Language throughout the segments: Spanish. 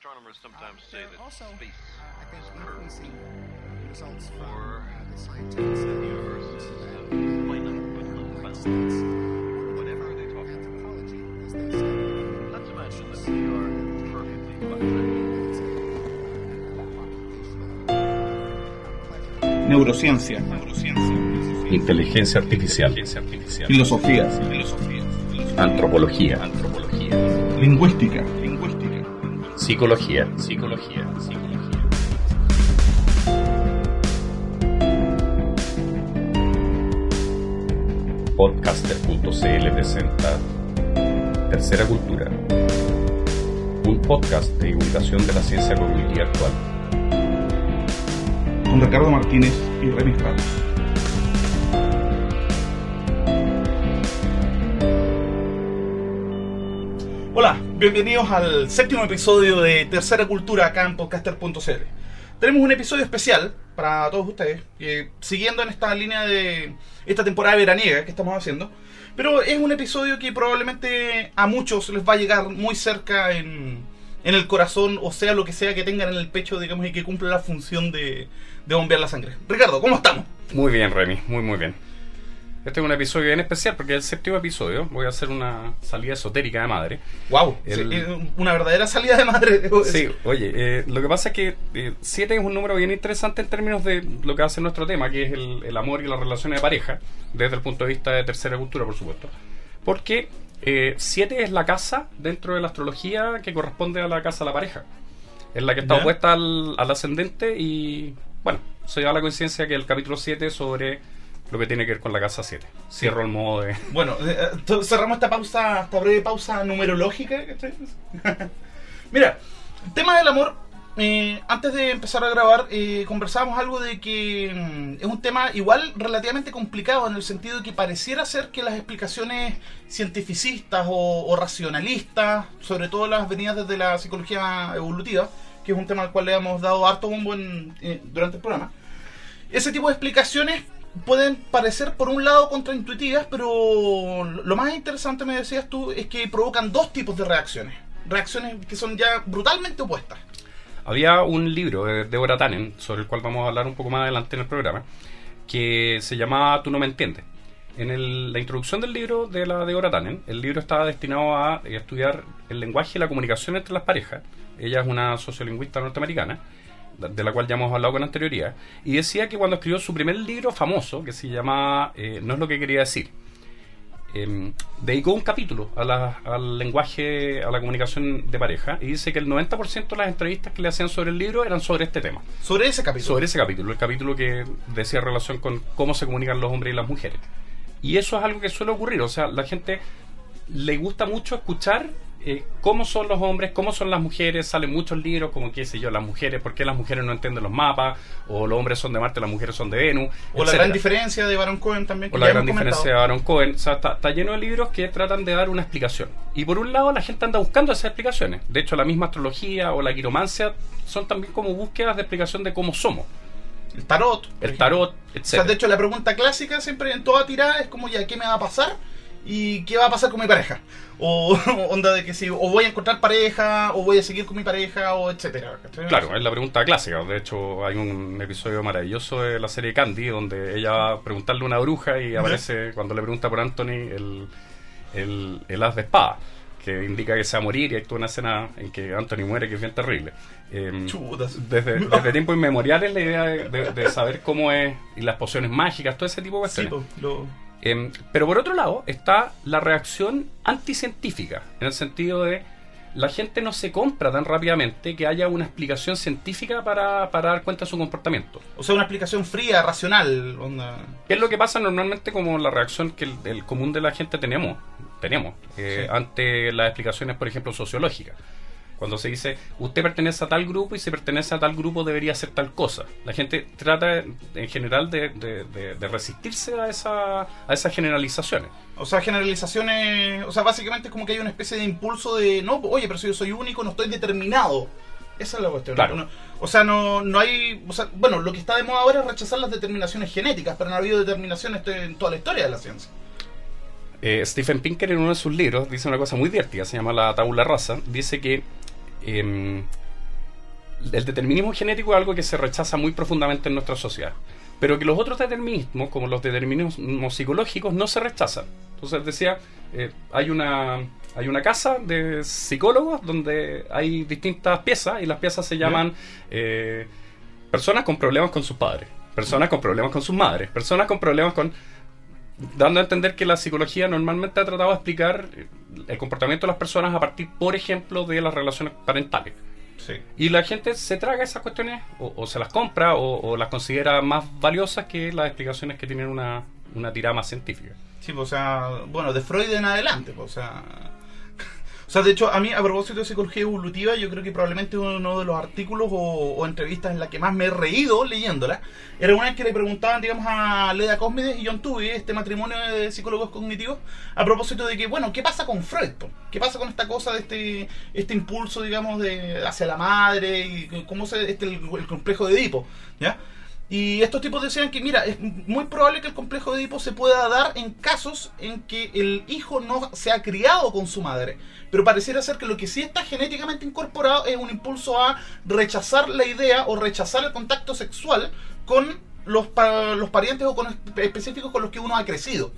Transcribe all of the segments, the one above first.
Astronomers sometimes say that also, space uh, I think, is curved. increasing results from Or uh, the scientific study the of universe is that United unbound. Whatever they talk about. Anthropology, as they Let's imagine that we are perfectly finite. Neurociencia, Inteligencia artificial. filosofía, Antropología. lingüística, Psicología. Psicología. Podcaster.cl presenta Tercera Cultura. Un podcast de divulgación de la ciencia cognitiva actual. con Ricardo Martínez y Remy Ramos. Bienvenidos al séptimo episodio de Tercera Cultura acá en podcaster.cl. Tenemos un episodio especial para todos ustedes, eh, siguiendo en esta línea de esta temporada veraniega que estamos haciendo. Pero es un episodio que probablemente a muchos les va a llegar muy cerca en, en el corazón, o sea, lo que sea que tengan en el pecho, digamos, y que cumpla la función de, de bombear la sangre. Ricardo, ¿cómo estamos? Muy bien, Remy, muy muy bien. Este es un episodio bien especial porque es el séptimo episodio. Voy a hacer una salida esotérica de madre. Wow, El- una verdadera salida de madre. Sí, oye, eh, lo que pasa es que 7 es un número bien interesante en términos de lo que hace nuestro tema, que es el, el amor y las relaciones de pareja, desde el punto de vista de tercera cultura, por supuesto. Porque 7 es la casa dentro de la astrología que corresponde a la casa de la pareja. Es la que está Ya. opuesta al, al ascendente y, bueno, se da la coincidencia que el capítulo 7 es sobre lo que tiene que ver con la casa 7. Cierro el modo de... Bueno, eh, eh, cerramos esta pausa, esta breve pausa numerológica. Mira, tema del amor. eh, antes de empezar a grabar, eh, conversábamos algo de que mm, es un tema igual relativamente complicado en el sentido de que pareciera ser que las explicaciones cientificistas o, o racionalistas, sobre todo las venidas desde la psicología evolutiva, que es un tema al cual le hemos dado harto bombo en- eh, durante el programa, ese tipo de explicaciones pueden parecer por un lado contraintuitivas, pero lo más interesante, me decías tú, es que provocan dos tipos de reacciones. Reacciones que son ya brutalmente opuestas. Había un libro de Deborah Tannen, sobre el cual vamos a hablar un poco más adelante en el programa, que se llamaba Tú no me entiendes. En el- la introducción del libro de la Deborah Tannen, el libro estaba destinado a eh, estudiar el lenguaje y la comunicación entre las parejas. Ella es una sociolingüista norteamericana, de la cual ya hemos hablado con anterioridad, y decía que cuando escribió su primer libro famoso, que se llamaba eh, No es lo que quería decir, em, dedicó un capítulo a la- al lenguaje, a la comunicación de pareja, y dice que el 90% de las entrevistas que le hacían sobre el libro eran sobre este tema, Sobre ese capítulo. sobre ese capítulo, el capítulo que decía relación con cómo se comunican los hombres y las mujeres. Y eso es algo que suele ocurrir, o sea, la gente le gusta mucho escuchar eh, cómo son los hombres, cómo son las mujeres, salen muchos libros como qué sé yo, las mujeres, por qué las mujeres no entienden los mapas, o los hombres son de Marte, las mujeres son de Venus. o la gran diferencia de Baron Cohen también. Que O la gran comentado. diferencia de Aaron Cohen. O sea, está, está lleno de libros que tratan de dar una explicación. Y por un lado, la gente anda buscando esas explicaciones. De hecho, la misma astrología o la quiromancia son también como búsquedas de explicación de cómo somos. El tarot. El ejemplo. tarot, O sea, etc. de hecho, la pregunta clásica siempre en toda tirada es como ya, ¿qué me va a pasar? ¿Y qué va a pasar con mi pareja? O onda de que si, o voy a encontrar pareja, o voy a seguir con mi pareja, o etcétera. Claro, es la pregunta clásica. De hecho, hay un episodio maravilloso de la serie Candy donde ella va a preguntarle a una bruja y aparece, cuando le pregunta por Anthony, el, el, el as de espada, que indica que se va a morir y hay toda una escena en que Anthony muere que es bien terrible. Chutas. desde, desde tiempos inmemoriales la idea de, de- de saber cómo es y las pociones mágicas, todo ese tipo de Sí, cuestiones. po, lo- Em, pero por otro lado está la reacción anticientífica, en el sentido de la gente no se compra tan rápidamente que haya una explicación científica para, para dar cuenta de su comportamiento. o sea, una explicación fría, racional. Onda. ¿Qué es lo que pasa normalmente como la reacción que el, el común de la gente tenemos, tenemos eh, Sí. ante las explicaciones, por ejemplo, sociológicas? Cuando se dice, usted pertenece a tal grupo y si pertenece a tal grupo debería hacer tal cosa. La gente trata en general de, de- de- de resistirse a, esa, a esas generalizaciones. O sea, generalizaciones. O sea, básicamente es como que hay una especie de impulso de. No, oye, pero si yo soy único, no estoy determinado. Esa es la cuestión. Claro. No- o sea, no, no hay. O sea, bueno, lo que está de moda ahora es rechazar las determinaciones genéticas, pero no ha habido determinaciones en toda la historia de la ciencia. Eh, Stephen Pinker en uno de sus libros dice una cosa muy divertida, se llama La tabula rasa, dice que em, el determinismo genético es algo que se rechaza muy profundamente en nuestra sociedad. Pero que los otros determinismos, como los determinismos psicológicos, no se rechazan. Entonces decía, eh, hay una hay una casa de psicólogos donde hay distintas piezas y las piezas se llaman eh, personas con problemas con sus padres, personas con problemas con sus madres, personas con problemas con... dando a entender que la psicología normalmente ha tratado de explicar el comportamiento de las personas a partir, por ejemplo, de las relaciones parentales. Sí. Y la gente se traga esas cuestiones o, o se las compra o, o las considera más valiosas que las explicaciones que tienen una, una tirada más científica. Sí, pues, o sea, bueno, de Freud en adelante, pues, o sea... O sea, de hecho, a mí, a propósito de psicología evolutiva, yo creo que probablemente uno de los artículos o, entrevistas en la que más me he reído leyéndola era una vez que le preguntaban, digamos, a Leda Cosmides y John Tuvey, este matrimonio de psicólogos cognitivos, a propósito de que, bueno, ¿qué pasa con Freud? ¿Qué pasa con esta cosa de este este impulso, digamos, de hacia la madre y cómo se este el complejo de Edipo, ¿ya? Y estos tipos decían que, mira, es muy probable que el complejo de Edipo se pueda dar en casos en que el hijo no se ha criado con su madre. Pero pareciera ser que lo que sí está genéticamente incorporado es un impulso a rechazar la idea o rechazar el contacto sexual con los, pa- los parientes o con espe- específicos con los que uno ha crecido.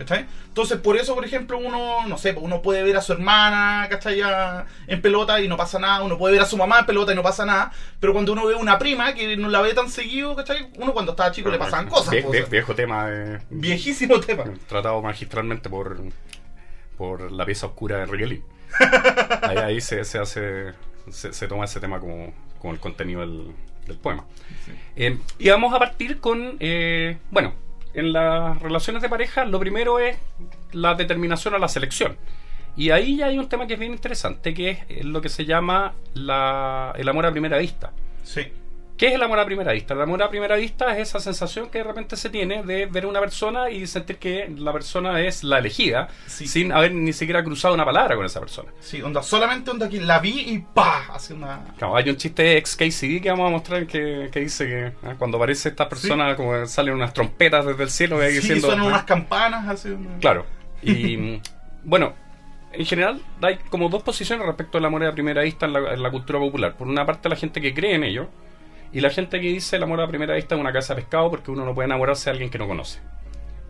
¿Cachai? Entonces, por eso, por ejemplo, uno, no sé, uno puede ver a su hermana, ¿cachai? Ya En pelota y no pasa nada, uno puede ver a su mamá en pelota y no pasa nada, pero cuando uno ve una prima que no la ve tan seguido, ¿cachai? Uno cuando estaba chico le pasaban cosas. Vie- viejo tema, eh, viejísimo tema. tratado magistralmente por, por la pieza oscura de Riquelin. Ahí, ahí se, se hace se, se toma ese tema como, como el contenido del, del poema. Eh, y vamos a partir con, eh, bueno, en las relaciones de pareja lo primero es la determinación a la selección. Y ahí ya hay un tema que es bien interesante, que es lo que se llama la- el amor a primera vista. Sí. ¿Qué es el amor a primera vista? El amor a primera vista es esa sensación que de repente se tiene de ver a una persona y sentir que la persona es la elegida Sí. sin haber ni siquiera cruzado una palabra con esa persona. Sí, onda, solamente onda que la vi y ¡pa! Hace una. Claro, hay un chiste ex KCD que vamos a mostrar que, que dice que ah, cuando aparece esta persona como salen unas trompetas desde el cielo Sí, diciendo suenan ah, unas campanas, hace una. Claro. Y bueno, en general hay como dos posiciones respecto al amor a primera vista en la, en la cultura popular. Por una parte la gente que cree en ello y la gente que dice el amor a primera vista es una casa de pescado porque uno no puede enamorarse de alguien que no conoce.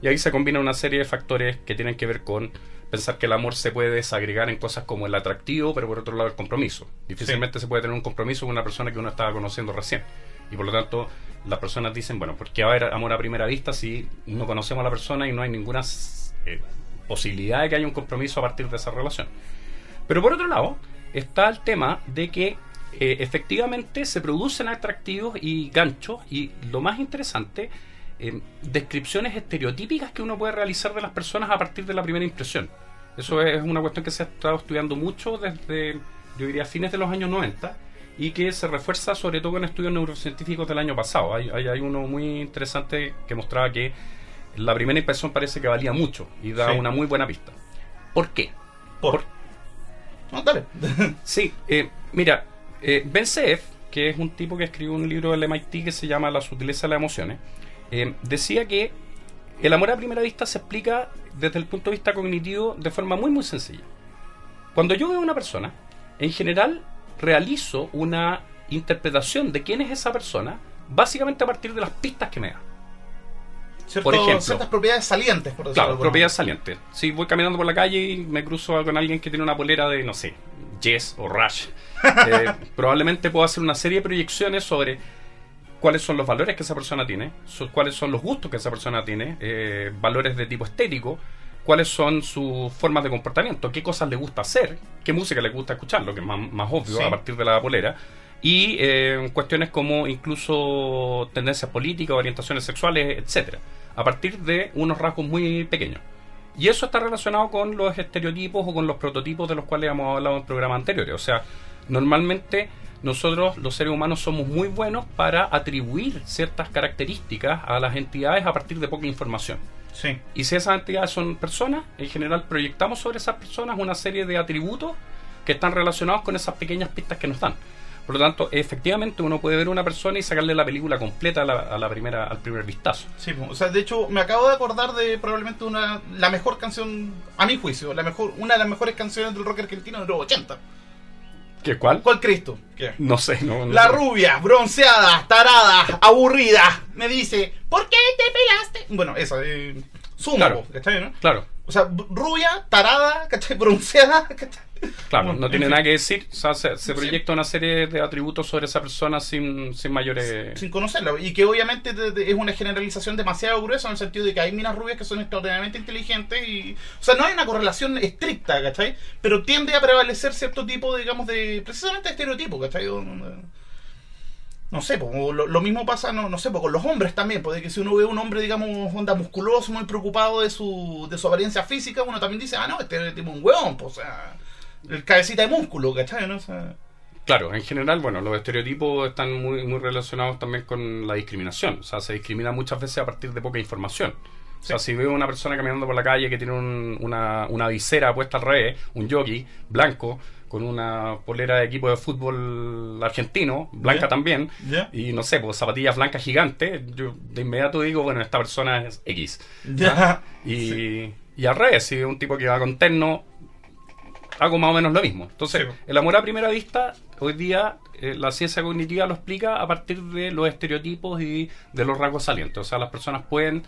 Y ahí se combina una serie de factores que tienen que ver con pensar que el amor se puede desagregar en cosas como el atractivo, pero por otro lado el compromiso. Difícilmente se puede tener un compromiso con una persona que uno estaba conociendo recién. Y por lo tanto, las personas dicen, bueno, ¿por qué va a haber amor a primera vista si no conocemos a la persona y no hay ninguna eh, posibilidad de que haya un compromiso a partir de esa relación? Pero por otro lado, está el tema de que eh, efectivamente se producen atractivos y ganchos y lo más interesante, eh, descripciones estereotípicas que uno puede realizar de las personas a partir de la primera impresión. Eso es una cuestión que se ha estado estudiando mucho desde, yo diría, fines de los años 90 y que se refuerza sobre todo en estudios neurocientíficos del año pasado. Hay, hay, hay uno muy interesante que mostraba que la primera impresión parece que valía mucho y da Sí. una muy buena pista. ¿Por qué? Por. No, dale. Sí, eh, mira, eh, Ben Seef, que es un tipo que escribió un libro del MIT que se llama La sutileza de las emociones, eh, decía que el amor a primera vista se explica desde el punto de vista cognitivo de forma muy muy sencilla. Cuando yo veo a una persona, en general realizo una interpretación de quién es esa persona, básicamente a partir de las pistas que me da. Cierto- Por ejemplo. ciertas propiedades salientes, por Claro, alguna propiedad saliente. Si voy caminando por la calle y me cruzo con alguien que tiene una polera de, no sé, Yes o Rush, eh, probablemente puedo hacer una serie de proyecciones sobre cuáles son los valores que esa persona tiene, cuáles son los gustos que esa persona tiene, eh, valores de tipo estético, cuáles son sus formas de comportamiento, qué cosas le gusta hacer, qué música le gusta escuchar, lo que es más, más obvio Sí. a partir de la polera, y eh, cuestiones como incluso tendencias políticas, orientaciones sexuales, etcétera, a partir de unos rasgos muy pequeños. Y eso está relacionado con los estereotipos o con los prototipos de los cuales hemos hablado en programas anteriores. O sea, normalmente nosotros los seres humanos somos muy buenos para atribuir ciertas características a las entidades a partir de poca información. Sí. Y si esas entidades son personas, en general proyectamos sobre esas personas una serie de atributos que están relacionados con esas pequeñas pistas que nos dan. Por lo tanto, efectivamente uno puede ver una persona y sacarle la película completa a la, a la primera, al primer vistazo. Sí, o sea, de hecho, me acabo de acordar de probablemente una la mejor canción, a mi juicio, la mejor una de las mejores canciones del rock argentino de los 80. ¿Qué cuál? ¿Cuál crees tú? ¿Qué? No sé, no. no La sé. rubia, bronceada, tarada, aburrida, me dice, ¿por qué te pelaste? Bueno, esa, eh, sumo, Claro. ¿cachai? no? Claro, O sea, rubia, tarada, ¿cachai? Bronceada, ¿cachai? claro, no en tiene nada que decir. O sea, se, se Sí. proyecta una serie de atributos sobre esa persona sin, sin mayores. sin conocerla. Y que obviamente te- te- es una generalización demasiado gruesa en el sentido de que hay minas rubias que son extraordinariamente inteligentes y... O sea, no hay una correlación estricta, ¿cachai? Pero tiende a prevalecer cierto tipo, digamos, de... Precisamente estereotipo, ¿cachai? O- No sé, pues, lo, lo mismo pasa, no, no sé, pues, con los hombres también, porque que si uno ve un hombre, digamos, onda musculoso, muy preocupado de su, de su apariencia física, uno también dice, ah, no, este es tipo un hueón, pues, o sea, el cabecita de músculo, ¿cachai? ¿no? O sea, Claro, en general, bueno, los estereotipos están muy, muy relacionados también con la discriminación. O sea, se discrimina muchas veces a partir de poca información. O sea, si veo una persona caminando por la calle que tiene un- una, una visera puesta al revés, un jockey blanco, con una polera de equipo de fútbol argentino, blanca también, y no sé, pues zapatillas blancas gigantes, yo de inmediato digo, bueno, esta persona es X. Y, y al revés, si un tipo que va con terno, hago más o menos lo mismo. Entonces, Sí. el amor a primera vista, hoy día eh, la ciencia cognitiva lo explica a partir de los estereotipos y de los rasgos salientes. O sea, las personas pueden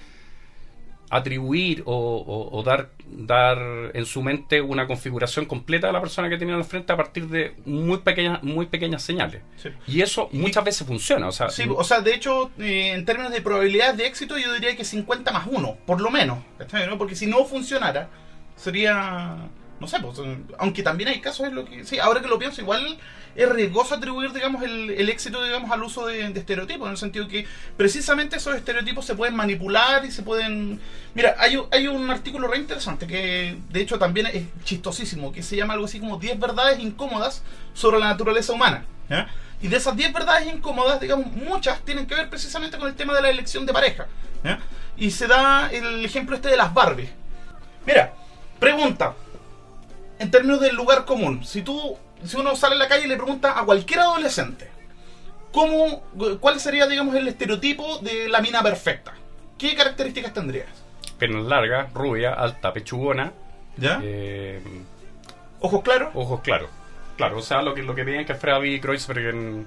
atribuir o, o- o dar, dar en su mente una configuración completa de la persona que tienen al frente a partir de muy pequeñas, muy pequeñas señales. Sí. Y eso muchas veces funciona. O sea, Sí, o sea, de hecho, eh, en términos de probabilidades de éxito, yo diría que 50 más 1, por lo menos. ¿cachai, no? Porque si no funcionara, sería. No sé, pues, aunque también hay casos en lo que. Sí, ahora que lo pienso, igual es riesgoso atribuir, digamos, el, el éxito, digamos, al uso de, estereotipos, en el sentido que precisamente esos estereotipos se pueden manipular y se pueden. Mira, hay, hay un artículo re interesante que, de hecho, también es chistosísimo, que se llama algo así como 10 verdades incómodas sobre la naturaleza humana. Y de esas 10 verdades incómodas, digamos, muchas tienen que ver precisamente con el tema de la elección de pareja. Y se da el ejemplo este de las Barbies. Mira, pregunta. En términos del lugar común, si tú, si uno sale a la calle y le pregunta a cualquier adolescente, ¿cómo, ¿cuál sería, digamos, el estereotipo de la mina perfecta? ¿Qué características tendrías? Penas largas, rubia, alta, pechugona, ¿Ya? eh, ¿Ojos claros? ojos claros. Claro, o sea, lo que, lo que veían que David Kreuzberg en,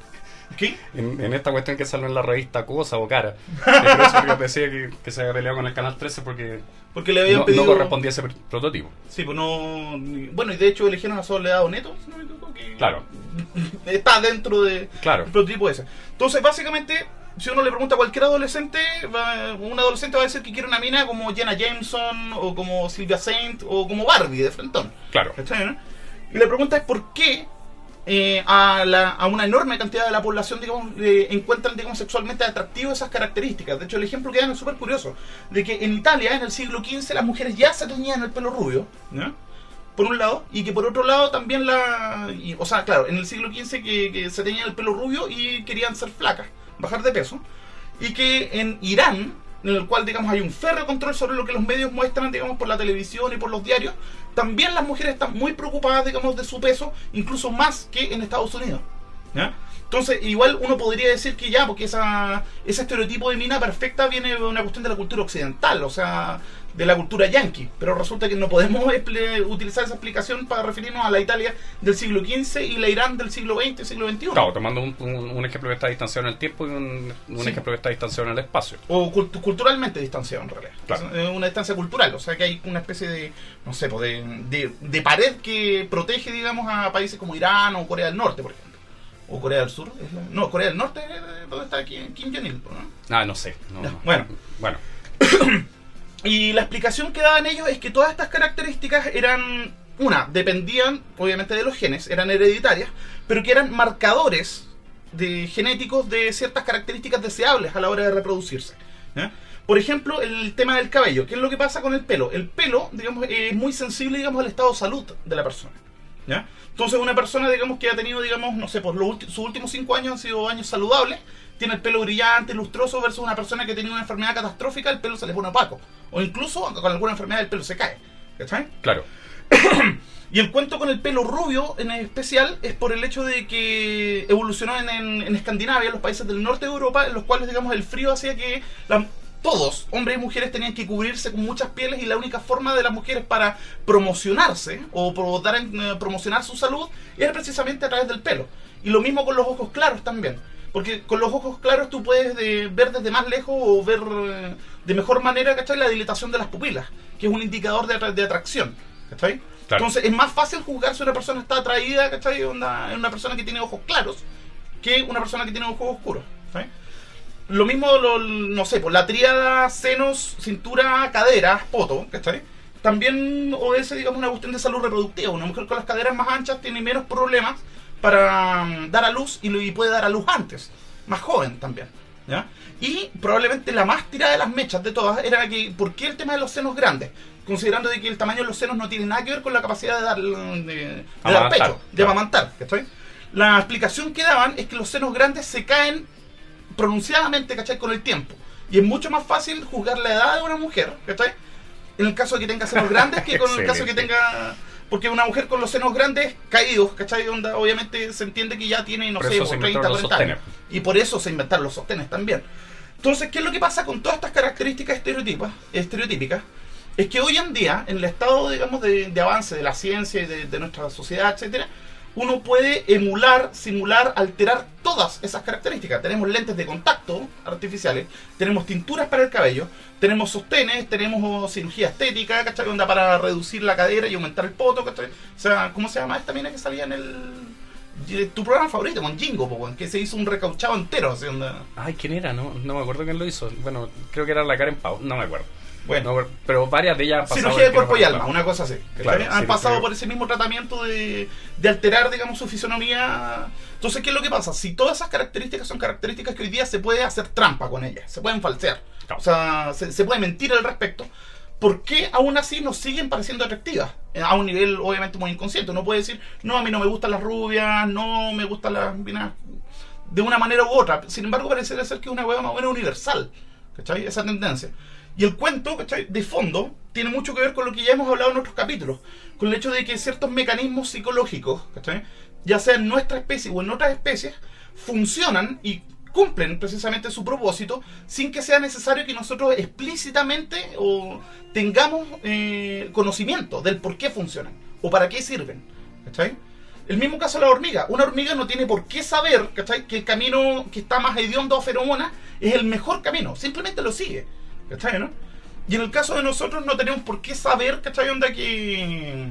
¿Qué? en, en esta cuestión que salió en la revista Cosa o Cara. Que Kreuzberg decía que, que se había peleado con el Canal 13 porque Porque le habían no, pedido... no correspondía a ese pr- prototipo. Sí, pues no... Bueno, y de hecho eligieron a Soledad Neto, si no me equivoco, que Claro. está dentro de... Claro. El prototipo ese. Entonces, básicamente, si uno le pregunta a cualquier adolescente, va- un adolescente va a decir que quiere una mina como Jenna Jameson, o como Sylvia Saint, o como Barbie de Frentón. Claro. ¿Cachai, no? Y la pregunta es por qué eh, a, la- a una enorme cantidad de la población, digamos, le encuentran, digamos, sexualmente atractivas esas características. De hecho, el ejemplo que dan es súper curioso, de que en Italia, en el siglo XV, las mujeres ya se teñían el pelo rubio, ¿no? por un lado, y que por otro lado también la... y, o sea, claro, en el siglo XV que, que se tenían el pelo rubio y querían ser flacas, bajar de peso, y que en Irán, en el cual, digamos, hay un férreo control sobre lo que los medios muestran, digamos, por la televisión y por los diarios, también las mujeres están muy preocupadas, digamos, de su peso, incluso más que en Estados Unidos. Entonces, igual uno podría decir que ya, porque esa, ese estereotipo de mina perfecta viene de una cuestión de la cultura occidental, o sea, de la cultura yankee, pero resulta que no podemos utilizar esa explicación para referirnos a la Italia del siglo XV y la Irán del siglo XX y siglo XXI. Claro, tomando un, un- un ejemplo que está distanciado en el tiempo y un, un Sí. ejemplo que está distanciado en el espacio. O cultu- culturalmente distanciado en realidad. Claro. Es una distancia cultural, o sea que hay una especie de, no sé, pues, de, de, de pared que protege, digamos, a países como Irán o Corea del Norte, por ejemplo. O Corea del Sur. no, Corea del Norte, es donde está Kim, Kim Jong-il, ¿no? Ah, no sé. no, Ya, no. bueno. Bueno, Y la explicación que daban ellos es que todas estas características eran, una, dependían obviamente de los genes, eran hereditarias, pero que eran marcadores de genéticos de ciertas características deseables a la hora de reproducirse. Por ejemplo, el tema del cabello. ¿Qué es lo que pasa con el pelo? El pelo, digamos, es muy sensible, digamos, al estado de salud de la persona. Entonces, una persona, digamos, que ha tenido, digamos, no sé, por los ulti- sus últimos cinco años han sido años saludables, tiene el pelo brillante, lustroso, versus una persona que tiene una enfermedad catastrófica, el pelo se le pone opaco. O incluso con alguna enfermedad el pelo se cae. ¿Cachai? claro. Y el cuento con el pelo rubio en especial es por el hecho de que evolucionó en, en- en Escandinavia, en los países del norte de Europa, en los cuales, digamos, el frío hacía que la- todos, hombres y mujeres, tenían que cubrirse con muchas pieles y la única forma de las mujeres para promocionarse o pro- dar en- eh, promocionar su salud era precisamente a través del pelo. Y lo mismo con los ojos claros también. Porque con los ojos claros tú puedes eh, ver desde más lejos o ver eh, de mejor manera, ¿cachai? La dilatación de las pupilas, que es un indicador de, de atracción, ¿cachai? Claro. Entonces es más fácil juzgar si una persona está atraída, ¿cachai? En una persona que tiene ojos claros que una persona que tiene ojos oscuros, ¿cachai? Lo mismo, lo- no sé, por la tríada senos, cintura, caderas, poto, ¿cachai? También obedece, digamos, una cuestión de salud reproductiva. Una mujer con las caderas más anchas tiene menos problemas para mm, dar a luz y, lo- y puede dar a luz antes. Más joven también, ¿ya? Y probablemente la más tirada de las mechas de todas era que, ¿por qué el tema de los senos grandes? Considerando de que el tamaño de los senos no tiene nada que ver con la capacidad de dar, de, de dar Amamantar, pecho, de claro. amamantar, ¿cachai? La explicación que daban es que los senos grandes se caen pronunciadamente, ¿cachai? Con el tiempo. Y es mucho más fácil juzgar la edad de una mujer, ¿cachai? En el caso de que tenga senos grandes que con el caso de que tenga... Porque una mujer con los senos grandes caídos, ¿cachai? Onda, obviamente se entiende que ya tiene, no Por sé, por se 30, inventaron los 40 años. Y por eso se inventaron los sostenes también. Entonces, ¿qué es lo que pasa con todas estas características estereotipas, estereotípicas? Es que hoy en día, en el estado, digamos, de, de avance de la ciencia y de, de nuestra sociedad, etcétera, uno puede emular, simular, alterar todas esas características. Tenemos lentes de contacto artificiales, tenemos tinturas para el cabello, tenemos sostenes, tenemos oh, cirugía estética, ¿cachai? Onda para reducir la cadera y aumentar el poto, ¿cachai? O sea, ¿cómo se llama esta mina que salía en el... Tu programa favorito, con Jingo, que se hizo un recauchado entero, así. Ay, ¿quién era? No, no me acuerdo quién lo hizo. Bueno, creo que era la Karen Pau, no me acuerdo. Bueno. No, pero varias de ellas han pasado cirugía de cuerpo y alma, una cosa así. Claro. Han sí, pasado por ese mismo tratamiento de, de alterar, digamos, su fisonomía. Entonces, ¿qué es lo que pasa? Si todas esas características son características que hoy día se puede hacer trampa con ellas, se pueden falsear, Claro. o sea, se, se puede mentir al respecto. ¿Por qué aún así nos siguen pareciendo atractivas? Eh, A un nivel, obviamente, muy inconsciente. Uno puede decir, no, a mí no me gustan las rubias, no me gustan las minas de una manera u otra. Sin embargo, pareciera ser que es una hueá más o menos universal. ¿Cachai? Esa tendencia. Y el cuento, ¿cachai? De fondo, tiene mucho que ver con lo que ya hemos hablado en otros capítulos. Con el hecho de que ciertos mecanismos psicológicos, ¿cachai? Ya sea en nuestra especie o en otras especies, funcionan y cumplen precisamente su propósito sin que sea necesario que nosotros explícitamente o tengamos eh, conocimiento del por qué funcionan o para qué sirven. ¿Cachai? El mismo caso de la hormiga. Una hormiga no tiene por qué saber, ¿cachai? Que el camino que está más hediondo a feromonas es el mejor camino. Simplemente lo sigue. ¿Cachai, no? Y en el caso de nosotros no tenemos por qué saber, ¿cachai? Onda que...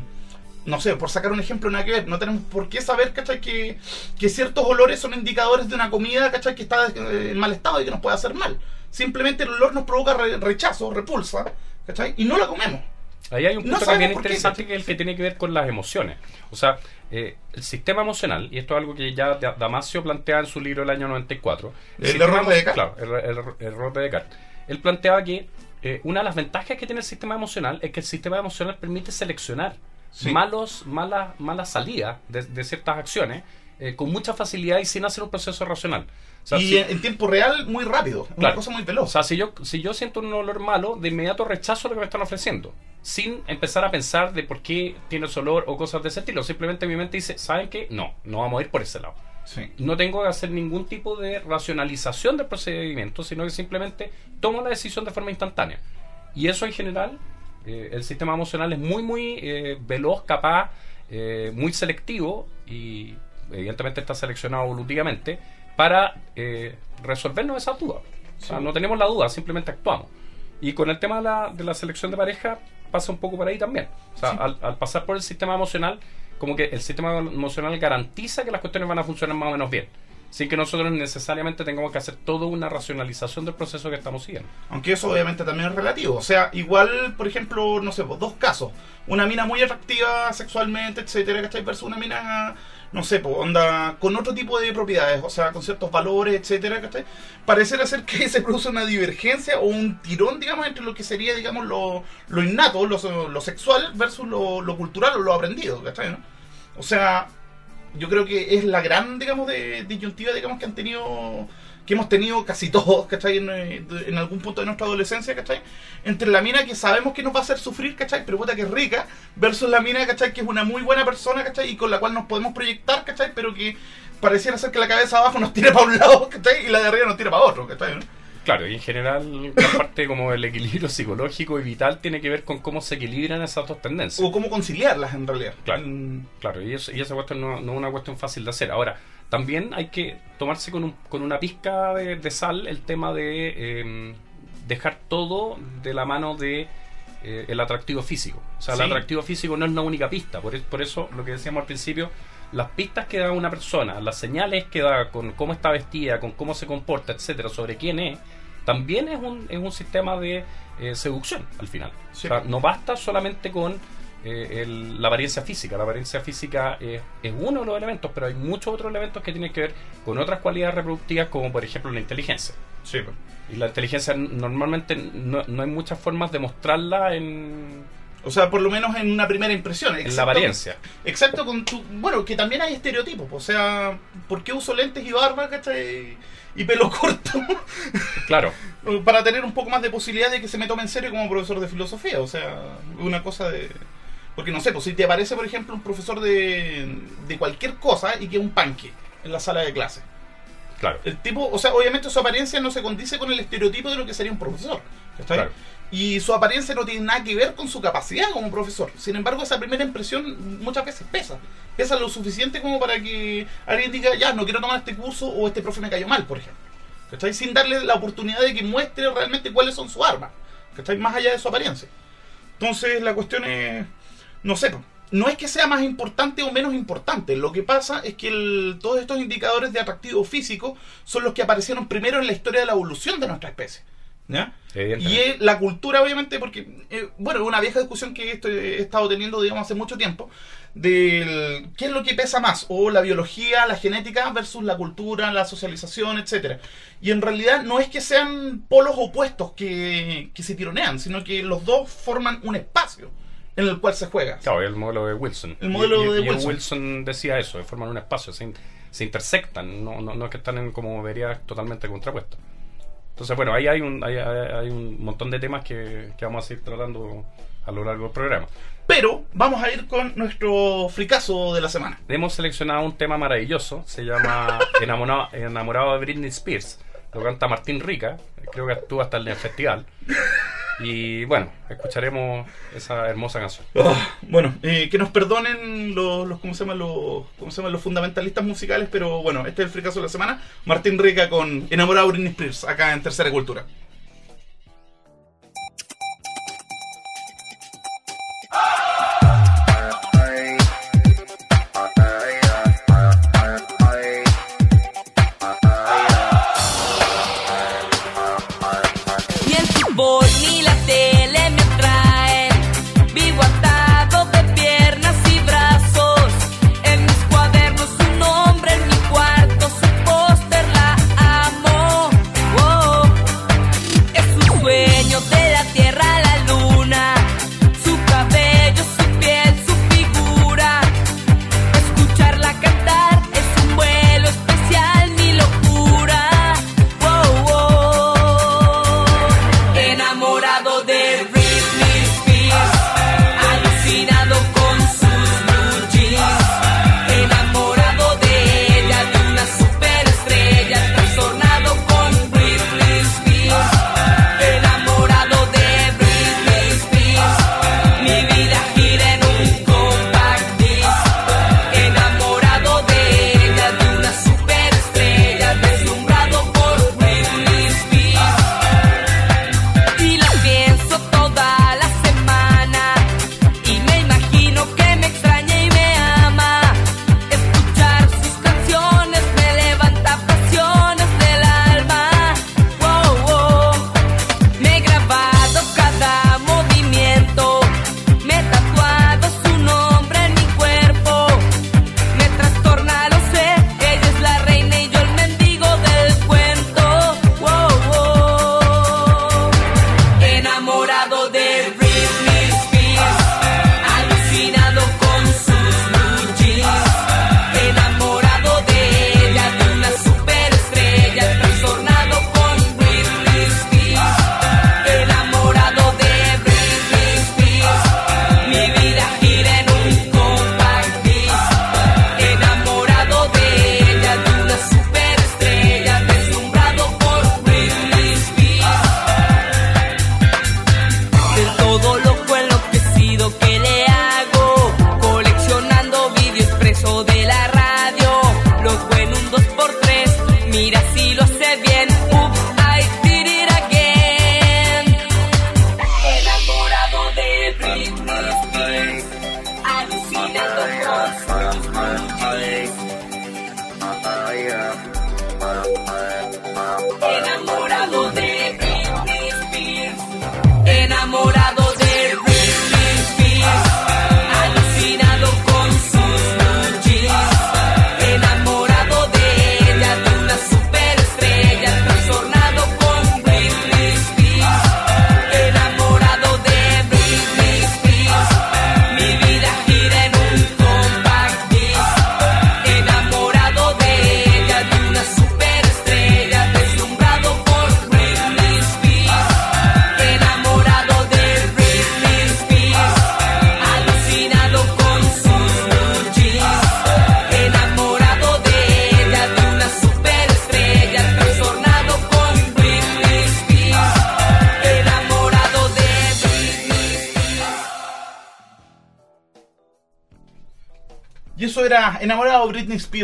No sé, por sacar un ejemplo nada que ver, no tenemos por qué saber, ¿cachai? Que, que ciertos olores son indicadores de una comida, ¿cachai? Que está en mal estado y que nos puede hacer mal. Simplemente el olor nos provoca re- rechazo, repulsa, ¿cachai? Y no la comemos. Ahí hay un No punto sabemos también qué, interesante ¿cachai? que es el que tiene que ver con las emociones. O sea, eh, el sistema emocional, y esto es algo que ya Da- Damasio plantea en su libro del año 94. El sistema error de Descartes. Claro, el, el- el error de Descartes. Él planteaba que eh, una de las ventajas que tiene el sistema emocional es que el sistema emocional permite seleccionar Sí. malos, malas, malas salidas de, de ciertas acciones eh, con mucha facilidad y sin hacer un proceso racional. O sea, y si- en, tiempo real, muy rápido. Una Claro. cosa muy o veloz. sea, si yo, si yo siento un olor malo, de inmediato rechazo lo que me están ofreciendo. Sin empezar a pensar de por qué tiene ese olor o cosas de ese estilo. Simplemente mi mente dice, ¿saben qué? No, no vamos a ir por ese lado. Sí. No tengo que hacer ningún tipo de racionalización del procedimiento, sino que simplemente tomo la decisión de forma instantánea. Y eso en general, eh, el sistema emocional es muy, muy eh, veloz, capaz, eh, muy selectivo y evidentemente está seleccionado evolutivamente para resolvernos esas dudas. O sea, no tenemos la duda, simplemente actuamos. Y con el tema de la, de la selección de pareja pasa un poco por ahí también. O sea, Sí. al, al pasar por el sistema emocional, como que el sistema emocional garantiza que las cuestiones van a funcionar más o menos bien. Sin que nosotros necesariamente tengamos que hacer toda una racionalización del proceso que estamos siguiendo. Aunque eso obviamente también es relativo. O sea, igual, por ejemplo, no sé, pues, dos casos. Una mina muy atractiva sexualmente, etcétera, ¿cachai? Versus una mina, no sé, pues, onda, con otro tipo de propiedades, o sea, con ciertos valores, etcétera, ¿cachai? Pareciera ser que se produce una divergencia o un tirón, digamos, entre lo que sería, digamos, lo, lo innato, lo, lo sexual versus lo, lo cultural o lo aprendido, ¿cachai? no? O sea, yo creo que es la gran, digamos, de, disyuntiva, digamos, que han tenido, que hemos tenido casi todos, ¿cachai? En, eh, en algún punto de nuestra adolescencia, ¿cachai? Entre la mina que sabemos que nos va a hacer sufrir, ¿cachai? Pero puta que es rica, versus la mina, ¿cachai? Que es una muy buena persona, ¿cachai? Y con la cual nos podemos proyectar, ¿cachai? Pero que pareciera ser que la cabeza abajo nos tira para un lado, ¿cachai? Y la de arriba nos tira para otro, ¿cachai? ¿no? Claro, y en general la parte como el equilibrio psicológico y vital tiene que ver con cómo se equilibran esas dos tendencias. O cómo conciliarlas en realidad. Claro. Mm, Claro, y, eso- y esa cuestión no, no es una cuestión fácil de hacer. Ahora, también hay que tomarse con, un- con una pizca de, de sal el tema de eh, dejar todo de la mano de eh, el atractivo físico. O sea, Sí. el atractivo físico no es la única pista. Por, e- por eso, lo que decíamos al principio, las pistas que da una persona, las señales que da con cómo está vestida, con cómo se comporta, etcétera, sobre quién es, también es un, es un sistema de eh, seducción al final. Sí. O sea, no basta solamente con eh, el- la apariencia física. La apariencia física es, es uno de los elementos, pero hay muchos otros elementos que tienen que ver con otras cualidades reproductivas, como por ejemplo la inteligencia. sí, pues. Y la inteligencia normalmente no, no hay muchas formas de mostrarla en, O sea, por lo menos en una primera impresión. en la apariencia. Exacto, con tu. Bueno, que también hay estereotipos. O sea, ¿por qué uso lentes y barba, cachai? Y pelo corto. Claro, para tener un poco más de posibilidad de que se me tome en serio como profesor de filosofía. O sea, una cosa de. Porque no sé, pues si te aparece, por ejemplo, un profesor de, de cualquier cosa y que es un panque en la sala de clase. Claro. El tipo, o sea, obviamente su apariencia no se condice con el estereotipo de lo que sería un profesor. Claro. Y su apariencia no tiene nada que ver con su capacidad como profesor. Sin embargo, esa primera impresión muchas veces pesa. Pesa lo suficiente como para que alguien diga, ya, no quiero tomar este curso o este profe me cayó mal, por ejemplo. ¿Cachai? Sin darle la oportunidad de que muestre realmente cuáles son sus armas. ¿Cachai? Más allá de su apariencia. Entonces, la cuestión es, no sé, no es que sea más importante o menos importante. Lo que pasa es que el- todos estos indicadores de atractivo físico son los que aparecieron primero en la historia de la evolución de nuestra especie. ¿Ya? Y es la cultura, obviamente, porque, eh, bueno, es una vieja discusión que esto he estado teniendo, digamos, hace mucho tiempo, del qué es lo que pesa más, o la biología, la genética versus la cultura, la socialización, etcétera. Y en realidad no es que sean polos opuestos que, que se tironean, sino que los dos forman un espacio en el cual se juega. Claro, el modelo de Wilson. El modelo Y- de y Wilson. Wilson decía eso, de formar un espacio, se, in- se intersectan, no, no, no es que están en como verías totalmente contrapuestas. Entonces, bueno, ahí hay un, hay, hay- un montón de temas que, que vamos a seguir tratando a lo largo del programa. Pero vamos a ir con nuestro fricazo de la semana. Hemos seleccionado un tema maravilloso, se llama Enamorado, enamorado de Britney Spears, lo canta Martín Rica, creo que estuvo hasta el festival. Y bueno, escucharemos esa hermosa canción. Ah, bueno, eh, que nos perdonen los, los, ¿cómo se llaman los, cómo se los fundamentalistas musicales, pero bueno, este es el fricazo de la semana. Martín Rica con Enamorado Britney Spears, acá en Tercera Cultura.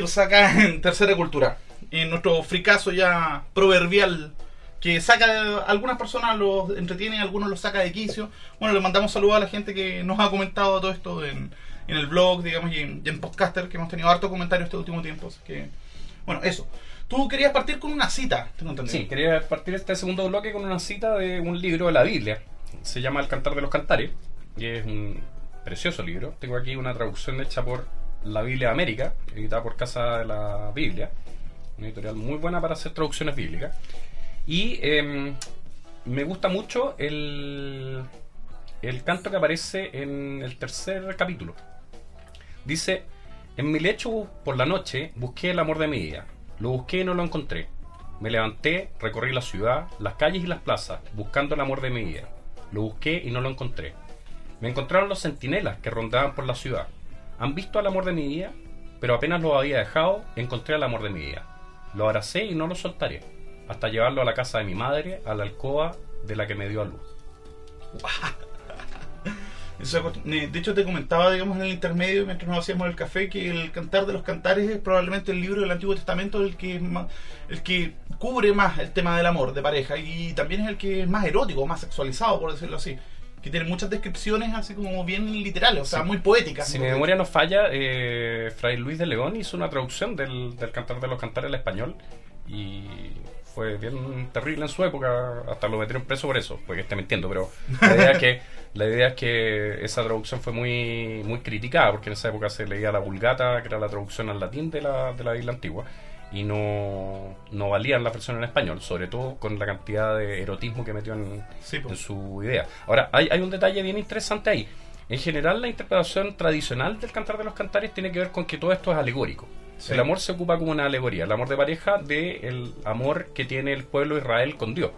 Spears acá en Tercera Cultura. En nuestro fricazo ya proverbial que saca algunas personas los entretiene, algunos los saca de quicio. Bueno, le mandamos saludos a la gente que nos ha comentado todo esto en, en el blog, digamos, y en, y en Podcaster, que hemos tenido harto comentario este último tiempo. Así que, bueno, eso. Tú querías partir con una cita, tengo entendido. Sí, quería partir este segundo bloque con una cita de un libro de la Biblia. Se llama El Cantar de los Cantares y es un precioso libro. Tengo aquí una traducción hecha por La Biblia de América, editada por Casa de la Biblia. Una editorial muy buena para hacer traducciones bíblicas. Y em, me gusta mucho el, el canto que aparece en el tercer capítulo. Dice, en mi lecho por la noche busqué el amor de mi vida. Lo busqué y no lo encontré. Me levanté, recorrí la ciudad, las calles y las plazas, buscando el amor de mi vida. Lo busqué y no lo encontré. Me encontraron los centinelas que rondaban por la ciudad. ¿Han visto al amor de mi vida? Pero apenas lo había dejado, encontré al amor de mi vida. Lo abracé y no lo soltaré, hasta llevarlo a la casa de mi madre, a la alcoba de la que me dio a luz. De hecho, te comentaba, digamos, en el intermedio, mientras nos hacíamos el café, que el Cantar de los Cantares es probablemente el libro del Antiguo Testamento el que, más- el que cubre más el tema del amor de pareja y también es el que es más erótico, más sexualizado, por decirlo así. Que tiene muchas descripciones así como bien literales, o sea, Sí. muy poéticas. Si mi memoria no falla, eh, Fray Luis de León hizo una traducción del, del Cantar de los Cantares al español y fue bien terrible en su época, hasta lo metieron preso por eso, porque esté mintiendo, pero la idea es que, la idea es que esa traducción fue muy, muy criticada, porque en esa época se leía la Vulgata, que era la traducción al latín de la, de la Biblia antigua, y no, no valían la versión en español, sobre todo con la cantidad de erotismo que metió en, Sí, po. en su idea. Ahora, hay, hay un detalle bien interesante ahí. En general, la interpretación tradicional del Cantar de los Cantares tiene que ver con que todo esto es alegórico. Sí. El amor se ocupa como una alegoría, el amor de pareja del amor que tiene el pueblo de Israel con Dios.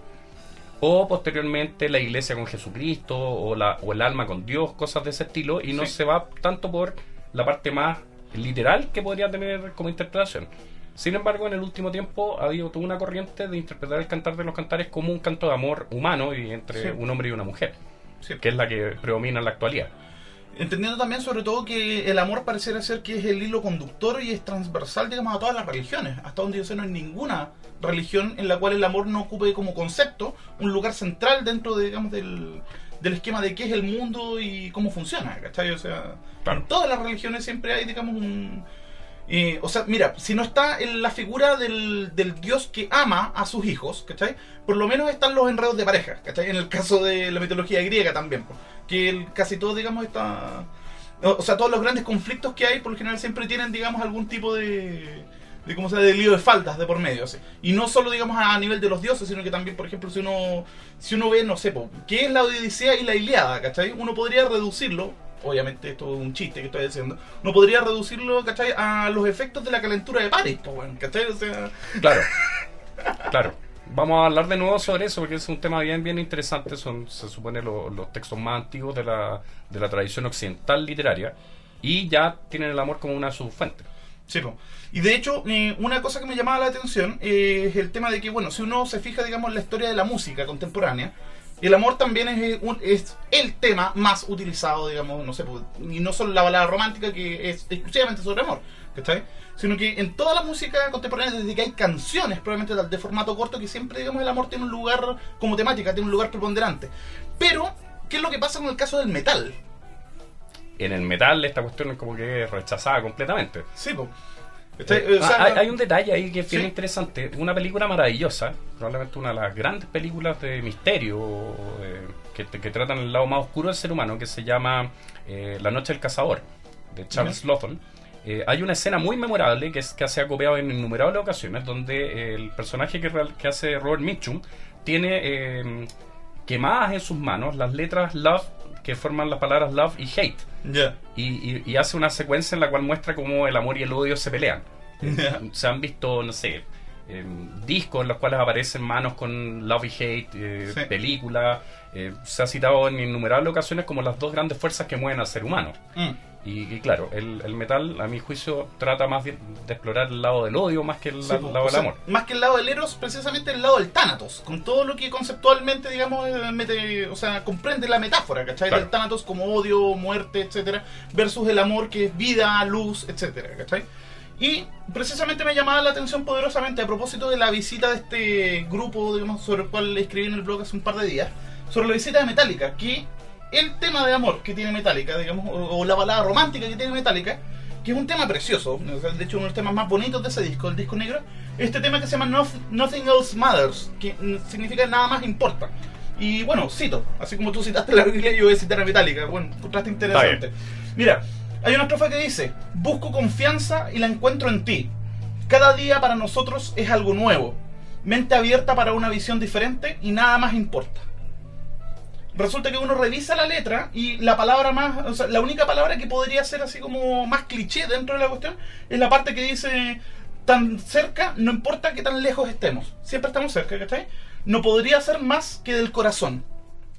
O posteriormente la iglesia con Jesucristo, o, la, o el alma con Dios, cosas de ese estilo, y no Sí. se va tanto por la parte más literal que podría tener como interpretación. Sin embargo, en el último tiempo ha habido toda una corriente de interpretar el Cantar de los Cantares como un canto de amor humano y entre Sí. un hombre y una mujer, Sí. que es la que predomina en la actualidad. Entendiendo también sobre todo que el amor pareciera ser que es el hilo conductor y es transversal, digamos, a todas las religiones. Hasta donde yo sé no hay ninguna religión en la cual el amor no ocupe como concepto un lugar central dentro, de, digamos, del, del esquema de qué es el mundo y cómo funciona, ¿cachai? O sea, Claro. en todas las religiones siempre hay, digamos, un... eh, o sea, mira, si no está en la figura del, del Dios que ama a sus hijos, ¿cachai? Por lo menos están los enredos de pareja, ¿cachai? En el caso de la mitología griega también, que casi todo, digamos, está... O sea, todos los grandes conflictos que hay, por lo general siempre tienen, digamos, algún tipo de... de cómo se de lío de faltas de por medio, así. Y no solo, digamos, a nivel de los dioses, sino que también, por ejemplo, si uno, si uno ve, no sé, po, ¿qué es la Odisea y la Iliada, ¿cachai? Uno podría reducirlo, obviamente esto es un chiste que estoy diciendo, uno podría reducirlo, ¿cachai? A los efectos de la calentura de weón, ¿cachai? O sea, Claro, claro. Vamos a hablar de nuevo sobre eso porque es un tema bien bien interesante. Son, se supone, lo- los textos más antiguos de la, de la tradición occidental literaria y ya tienen el amor como una de sus fuentes. Sí, po. y de hecho, eh, una cosa que me llamaba la atención eh, es el tema de que, bueno, si uno se fija, digamos, en la historia de la música contemporánea, El amor también es, un- es el tema más utilizado, digamos, no sé, pues, y no solo la balada romántica que es exclusivamente sobre amor, ¿cachai? Sino que en toda la música contemporánea, desde que hay canciones, probablemente de- formato corto, que siempre, digamos, el amor tiene un lugar como temática, tiene un lugar preponderante. Pero, ¿qué es lo que pasa con el caso del metal? En el metal esta cuestión es como que rechazada completamente. Sí, pues. Eh, hay, hay un detalle ahí que es bien Sí. interesante. Una película maravillosa, probablemente una de las grandes películas de misterio eh, que, que tratan el lado más oscuro del ser humano, que se llama eh, La Noche del Cazador, de Charles Lawton. Eh, hay una escena muy memorable que, es, que se ha copiado en innumerables ocasiones, donde el personaje que, que hace Robert Mitchum tiene quemadas en sus manos las letras love que forman las palabras love y hate y, y- y hace una secuencia en la cual muestra cómo el amor y el odio se pelean. Se han visto, no sé, em, discos en los cuales aparecen manos con Love y Hate, eh, Sí. películas. eh, se ha citado en innumerables ocasiones como las dos grandes fuerzas que mueven al ser humano. Mm. Y, y claro, el, el metal, a mi juicio, trata más de explorar el lado del odio más que el Sí, la- po. lado del sea, amor. Más que el lado del Eros, precisamente el lado del Thanatos, con todo lo que conceptualmente, digamos, eh, mete- o sea, comprende la metáfora, ¿cachai? Claro. Del Thanatos como odio, muerte, etcétera, versus el amor que es vida, luz, etcétera, ¿cachai? Y precisamente me llamaba la atención poderosamente a propósito de la visita de este grupo, digamos, sobre el cual escribí en el blog hace un par de días, sobre la visita de Metallica, que el tema de amor que tiene Metallica, digamos, o, o la balada romántica que tiene Metallica, que es un tema precioso, de hecho uno de los temas más bonitos de ese disco, el disco negro, este tema que se llama Noth- Nothing Else Matters, que significa nada más importa. Y bueno, cito, así como tú citaste la Biblia, yo voy a citar a Metallica, bueno, contraste interesante. Mira, hay una estrofa que dice, busco confianza y la encuentro en ti. Cada día para nosotros es algo nuevo, mente abierta para una visión diferente y nada más importa resulta que uno revisa la letra y la palabra más, o sea, la única palabra que podría ser así como más cliché dentro de la cuestión es la parte que dice tan cerca, no importa que tan lejos estemos, siempre estamos cerca, ¿cachai? No podría ser más que del corazón.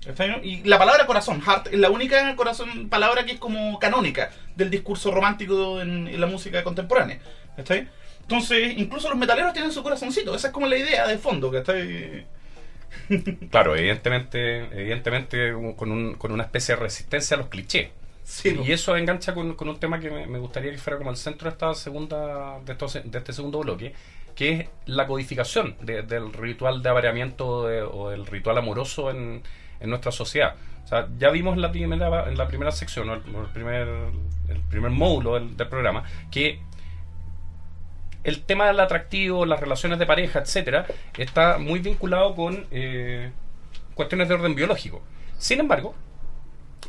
¿cachai? Y la palabra corazón, heart, es la única corazón, palabra que es como canónica del discurso romántico en, en la música contemporánea. ¿cachai? Entonces, incluso los metaleros tienen su corazoncito, esa es como la idea de fondo, ¿cachai? Claro, evidentemente, evidentemente con, un- con una especie de resistencia a los clichés. Sí, y eso engancha con, con un tema que me, me gustaría que fuera como el centro de esta segunda de, estos- de este segundo bloque, que es la codificación de- del ritual de apareamiento de- o el ritual amoroso en, en nuestra sociedad. O sea, ya vimos en la primera, en la primera sección, o el, primer, el primer módulo del, del programa, que el tema del atractivo, las relaciones de pareja, etcétera, está muy vinculado con eh, cuestiones de orden biológico. Sin embargo,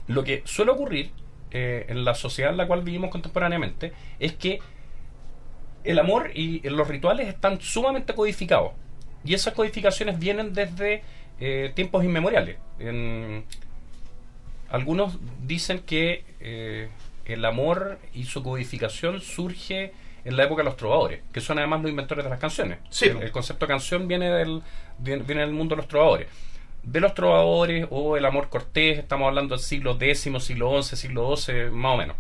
lo que suele ocurrir eh, en la sociedad en la cual vivimos contemporáneamente es que el amor y los rituales están sumamente codificados. Y esas codificaciones vienen desde eh, tiempos inmemoriales. Algunos dicen que eh, el amor y su codificación surge en la época de los trovadores, que son además los inventores de las canciones. Sí. El, el concepto de canción viene del, viene, del mundo de los trovadores. De los trovadores o el amor cortés, estamos hablando del siglo X, siglo XI, siglo XII, más o menos.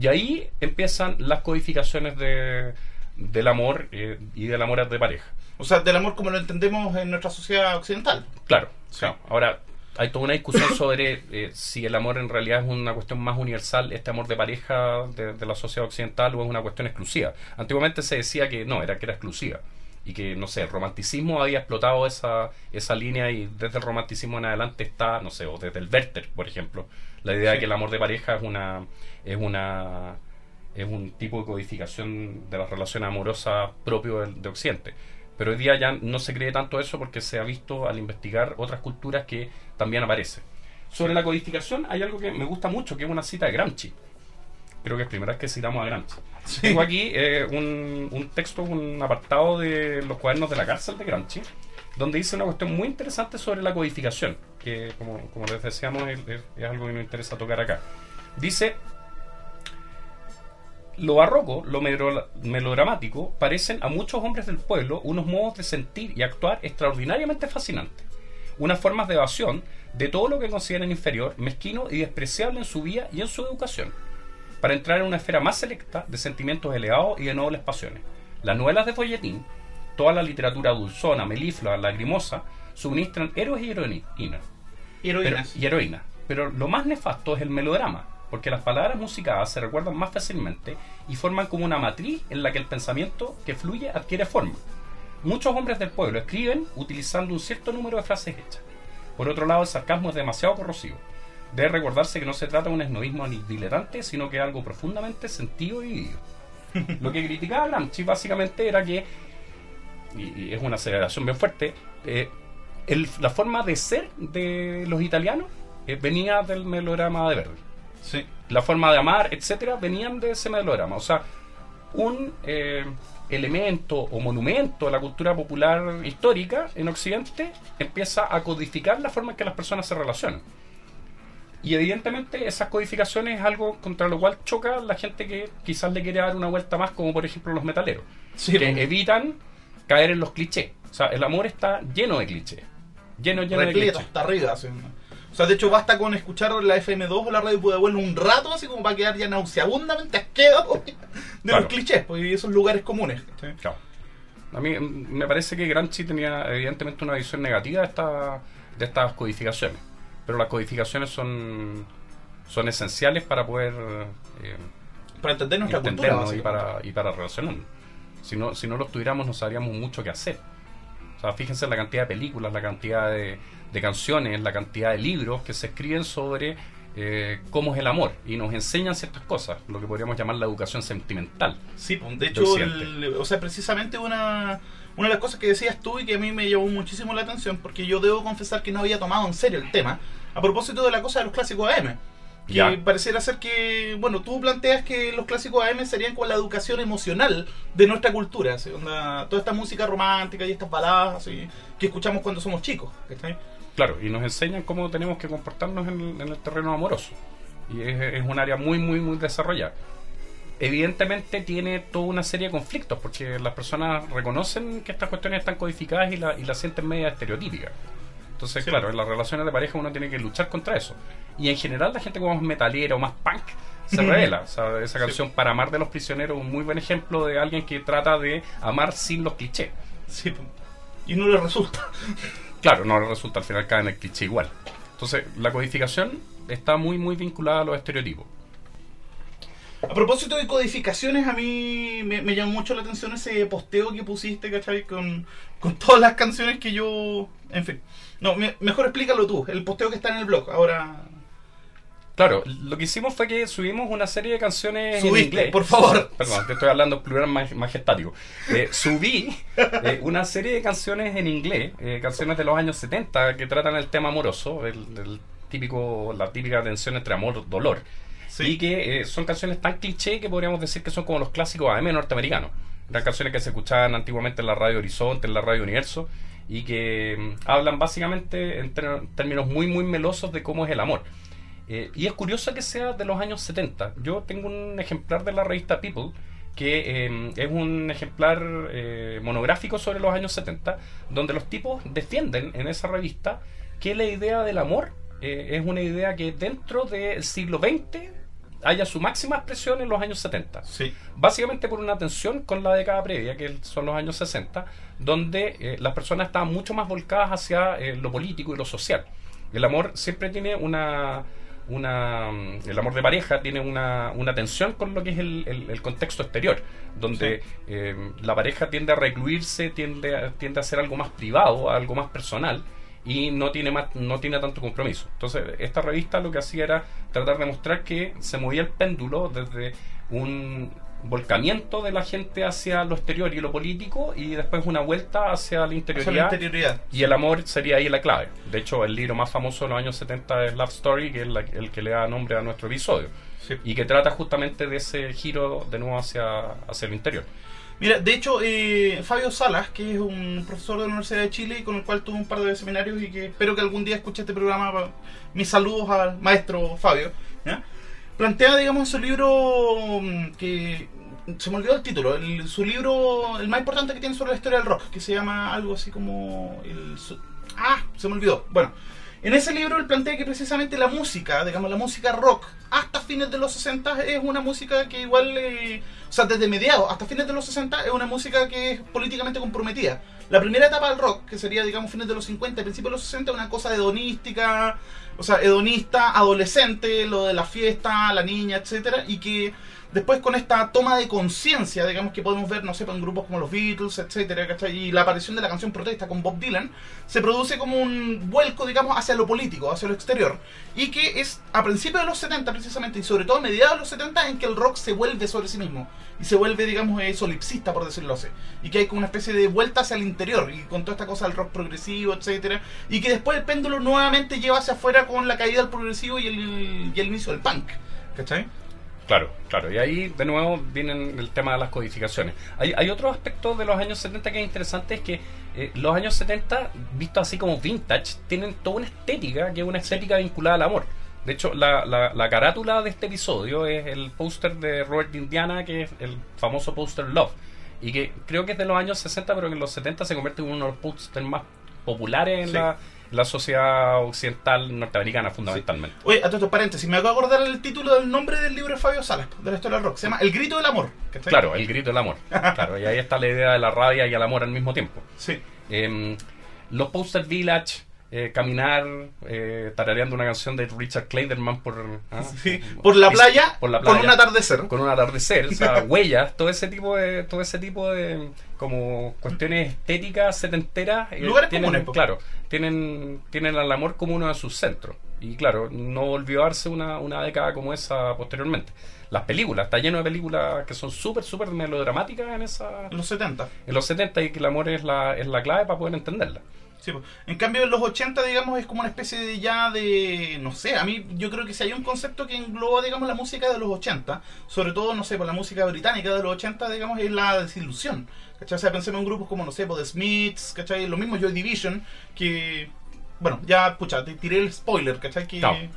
Y ahí empiezan las codificaciones de, del amor eh, y del amor de pareja. O sea, del amor como lo entendemos en nuestra sociedad occidental. Claro, Sí. claro. Ahora, hay toda una discusión sobre eh, si el amor en realidad es una cuestión más universal, este amor de pareja de, de la sociedad occidental, o es una cuestión exclusiva. Antiguamente se decía que no, era que era exclusiva. Y que, no sé, el romanticismo había explotado esa, esa línea y desde el romanticismo en adelante está, no sé, o desde el Werther, por ejemplo, la idea de que el amor de pareja es una es una es un tipo de codificación de las relaciones amorosas propio del- de Occidente. Pero hoy día ya no se cree tanto eso porque se ha visto al investigar otras culturas que también aparece. Sobre la codificación hay algo que me gusta mucho, que es una cita de Gramsci. Creo que es primera vez que citamos a Gramsci. Tengo aquí eh, un, un texto, un apartado de los cuadernos de la cárcel de Gramsci, donde dice una cuestión muy interesante sobre la codificación, que como, como les decíamos es, es- es algo que nos interesa tocar acá. Dice, lo barroco, lo melo- melodramático, parecen a muchos hombres del pueblo unos modos de sentir y actuar extraordinariamente fascinantes, unas formas de evasión de todo lo que consideran inferior, mezquino y despreciable en su vida y en su educación, para entrar en una esfera más selecta de sentimientos elevados y de nobles pasiones. Las novelas de folletín, toda la literatura dulzona, meliflua, lagrimosa, suministran héroes y heroínas. pero- Heroínas. y heroínas. Pero lo más nefasto es el melodrama, porque las palabras musicadas se recuerdan más fácilmente y forman como una matriz en la que el pensamiento que fluye adquiere forma. Muchos hombres del pueblo escriben utilizando un cierto número de frases hechas. Por otro lado, el sarcasmo es demasiado corrosivo. Debe recordarse que no se trata de un esnovismo ni diletante, sino que es algo profundamente sentido y vivido. Lo que criticaba Gramsci básicamente era que, y, y es una aceleración bien fuerte, eh, el- la forma de ser de los italianos eh, venía del melodrama de Verdi. Sí. La forma de amar, etcétera, venían de ese melodrama. O sea, un eh, elemento o monumento de la cultura popular histórica en Occidente empieza a codificar la forma en que las personas se relacionan. Y evidentemente esas codificaciones es algo contra lo cual choca la gente que quizás le quiere dar una vuelta más, como por ejemplo los metaleros, Sí, que evitan caer en los clichés. O sea, el amor está lleno de clichés. Lleno, lleno de clichés. hasta arriba. así. O sea, de hecho basta con escuchar la FM2 o la radio Pudahuel un rato, así como para quedar ya nauseabundamente asqueado de Claro. los clichés, pues, y esos lugares comunes. ¿sí? Claro. A mí mm, me parece que Gramsci tenía evidentemente una visión negativa de, esta, de estas codificaciones. Pero las codificaciones son, son esenciales para poder eh, Para entender nuestra cultura. y para, y para relacionarnos. Si no, si no los tuviéramos no sabríamos mucho qué hacer. O sea, fíjense en la cantidad de películas, la cantidad de, de canciones, la cantidad de libros que se escriben sobre eh, cómo es el amor y nos enseñan ciertas cosas, lo que podríamos llamar la educación sentimental. Sí, pues, de hecho, el- o sea, precisamente una, una de las cosas que decías tú y que a mí me llamó muchísimo la atención, porque yo debo confesar que no había tomado en serio el tema, a propósito de la cosa de los clásicos AM. Que Ya. pareciera ser que, bueno, tú planteas que los clásicos AM serían con la educación emocional de nuestra cultura, así, onda, toda esta música romántica y estas baladas que escuchamos cuando somos chicos. ¿cachai? Claro, y nos enseñan cómo tenemos que comportarnos en, el- en el terreno amoroso. Y es, es un área muy, muy, muy desarrollada. Evidentemente tiene toda una serie de conflictos, porque las personas reconocen que estas cuestiones están codificadas y la, y la sienten media estereotípica. Entonces, Sí. claro, en las relaciones de pareja uno tiene que luchar contra eso. Y en general la gente como más metalera o más punk se revela. O sea, esa canción Para amar de los prisioneros es un muy buen ejemplo de alguien que trata de amar sin los clichés. Sí, y no le resulta. Claro, no resulta al final cae en el cliché igual. Entonces, la codificación está muy, muy vinculada a los estereotipos. A propósito de codificaciones, a mí me, me llamó mucho la atención ese posteo que pusiste, ¿cachai? Con, con todas las canciones que yo... En fin. No, me- mejor explícalo tú, el posteo que está en el blog. Ahora... Claro, lo que hicimos fue que subimos una serie de canciones en inglés. por favor. Perdón, te estoy hablando plural maj- majestático. Eh, subí eh, una serie de canciones en inglés, eh, canciones de los años 70 que tratan el tema amoroso, el, el típico, la típica tensión entre amor y dolor. Sí. Y que son canciones tan cliché que podríamos decir que son como los clásicos AM norteamericanos. Eran canciones que se escuchaban antiguamente en la radio Horizonte, en la radio Universo, y que mm, hablan básicamente en términos muy, muy melosos de cómo es el amor. Eh, y es curioso que sea de los años 70. Yo tengo un ejemplar de la revista People que eh, es un ejemplar eh, monográfico sobre los años 70, donde los tipos defienden en esa revista que la idea del amor eh, es una idea que dentro del siglo XX haya su máxima expresión en los años 70 Sí. básicamente por una tensión con la década previa, que son los años 60, donde eh, las personas estaban mucho más volcadas hacia eh, lo político y lo social. El amor siempre tiene una... una mm, el amor de pareja tiene una, una tensión con lo que es el, el- el contexto exterior, donde eh, la pareja tiende a recluirse, tiende a, tiende a ser algo más privado, algo más personal, y no tiene más, no tiene tanto compromiso. Entonces, esta revista lo que hacía era tratar de mostrar que se movía el péndulo desde un volcamiento de la gente hacia lo exterior y lo político y después una vuelta hacia la Hacia interioridad. la interioridad. Y el amor sería ahí la clave. De hecho, el libro más famoso de los años 70 es Love Story, que es la- el que le da nombre a nuestro episodio. Sí. Y que trata justamente de ese giro de nuevo hacia, hacia el interior. Mira, de hecho, eh, Fabio Salas, que es un profesor de la Universidad de Chile con el cual tuve un par de seminarios y que espero que algún día escuche este programa, mis saludos al maestro Fabio, plantea, digamos, su libro mm, que se me olvidó el título, el- su libro, el más importante que tiene sobre la historia del rock, que se llama algo así como el... su- ah, se me olvidó. Bueno, en ese libro él plantea que precisamente la música, digamos, la música rock, hasta fines de los 60 es una música que igual, eh, o sea, desde mediados hasta fines de los 60 es una música que es políticamente comprometida. la primera etapa del rock, que sería, digamos, fines de los 50, principios de los 60, una cosa hedonística, o sea, hedonista, adolescente, lo de la fiesta, la niña, etcétera, y que después con esta toma de conciencia, digamos que podemos ver, no sé, en grupos como los Beatles, etcétera, ¿cachai? y la aparición de la canción Protesta con Bob Dylan, se produce como un vuelco, digamos, hacia lo político, hacia lo exterior, y que es a principios de los 70 precisamente, y sobre todo a mediados de los 70, en que el rock se vuelve sobre sí mismo, y se vuelve, digamos, eh, solipsista, por decirlo así, y que hay como una especie de vuelta hacia el interior, y con toda esta cosa del rock progresivo, etcétera, y que después el péndulo nuevamente lleva hacia afuera con la caída del progresivo y el, y el inicio del punk, ¿cachai? Claro, claro. Y ahí de nuevo viene el tema de las codificaciones. Hay, hay otro aspecto de los años 70 que es interesante, es que eh, los años 70, vistos así como vintage, tienen toda una estética que es una estética vinculada al amor. De hecho, la, la, la carátula de este episodio es el póster de Robert Indiana, que es el famoso póster Love. Y que creo que es de los años 60, pero que en los 70 se convierte en uno de los pósters más populares en Sí. la, la sociedad occidental norteamericana, fundamentalmente. Oye, a todo esto, paréntesis, me acabo de acordar el título del nombre del libro de Fabio Salas, de la historia del rock. Se llama El grito del amor. ¿cachai? Claro, el grito del amor. Claro, y ahí está la idea de la rabia y el amor al mismo tiempo. Sí. Em, los Poster Village, eh, caminar, eh, tarareando una canción de Richard Clayderman por, ah, Sí, por la playa, por la con playa, un atardecer. con un atardecer, o sea, huellas, todo ese tipo de, todo ese tipo de como cuestiones estéticas setenteras, eh, Lugares tienen, comunes, claro, tienen, tienen al amor como uno de sus centros. Y claro, no volvió a darse una, una década como esa posteriormente. Las películas, está lleno de películas que son súper, súper melodramáticas en esa, En los 70. en los 70 y que el amor es la, es la clave para poder entenderla. En cambio, en los 80, digamos, es como una especie de ya de. No sé, a mí yo creo que si hay un concepto que engloba, digamos, la música de los 80, sobre todo, no sé, por la música británica de los 80, digamos, es la desilusión. ¿Cachai? O sea, pensemos en grupos como, no sé, por The Smiths, ¿cachai? Lo mismo Joy Division, que. Bueno, ya, pucha, te tiré el spoiler, ¿cachai? Que.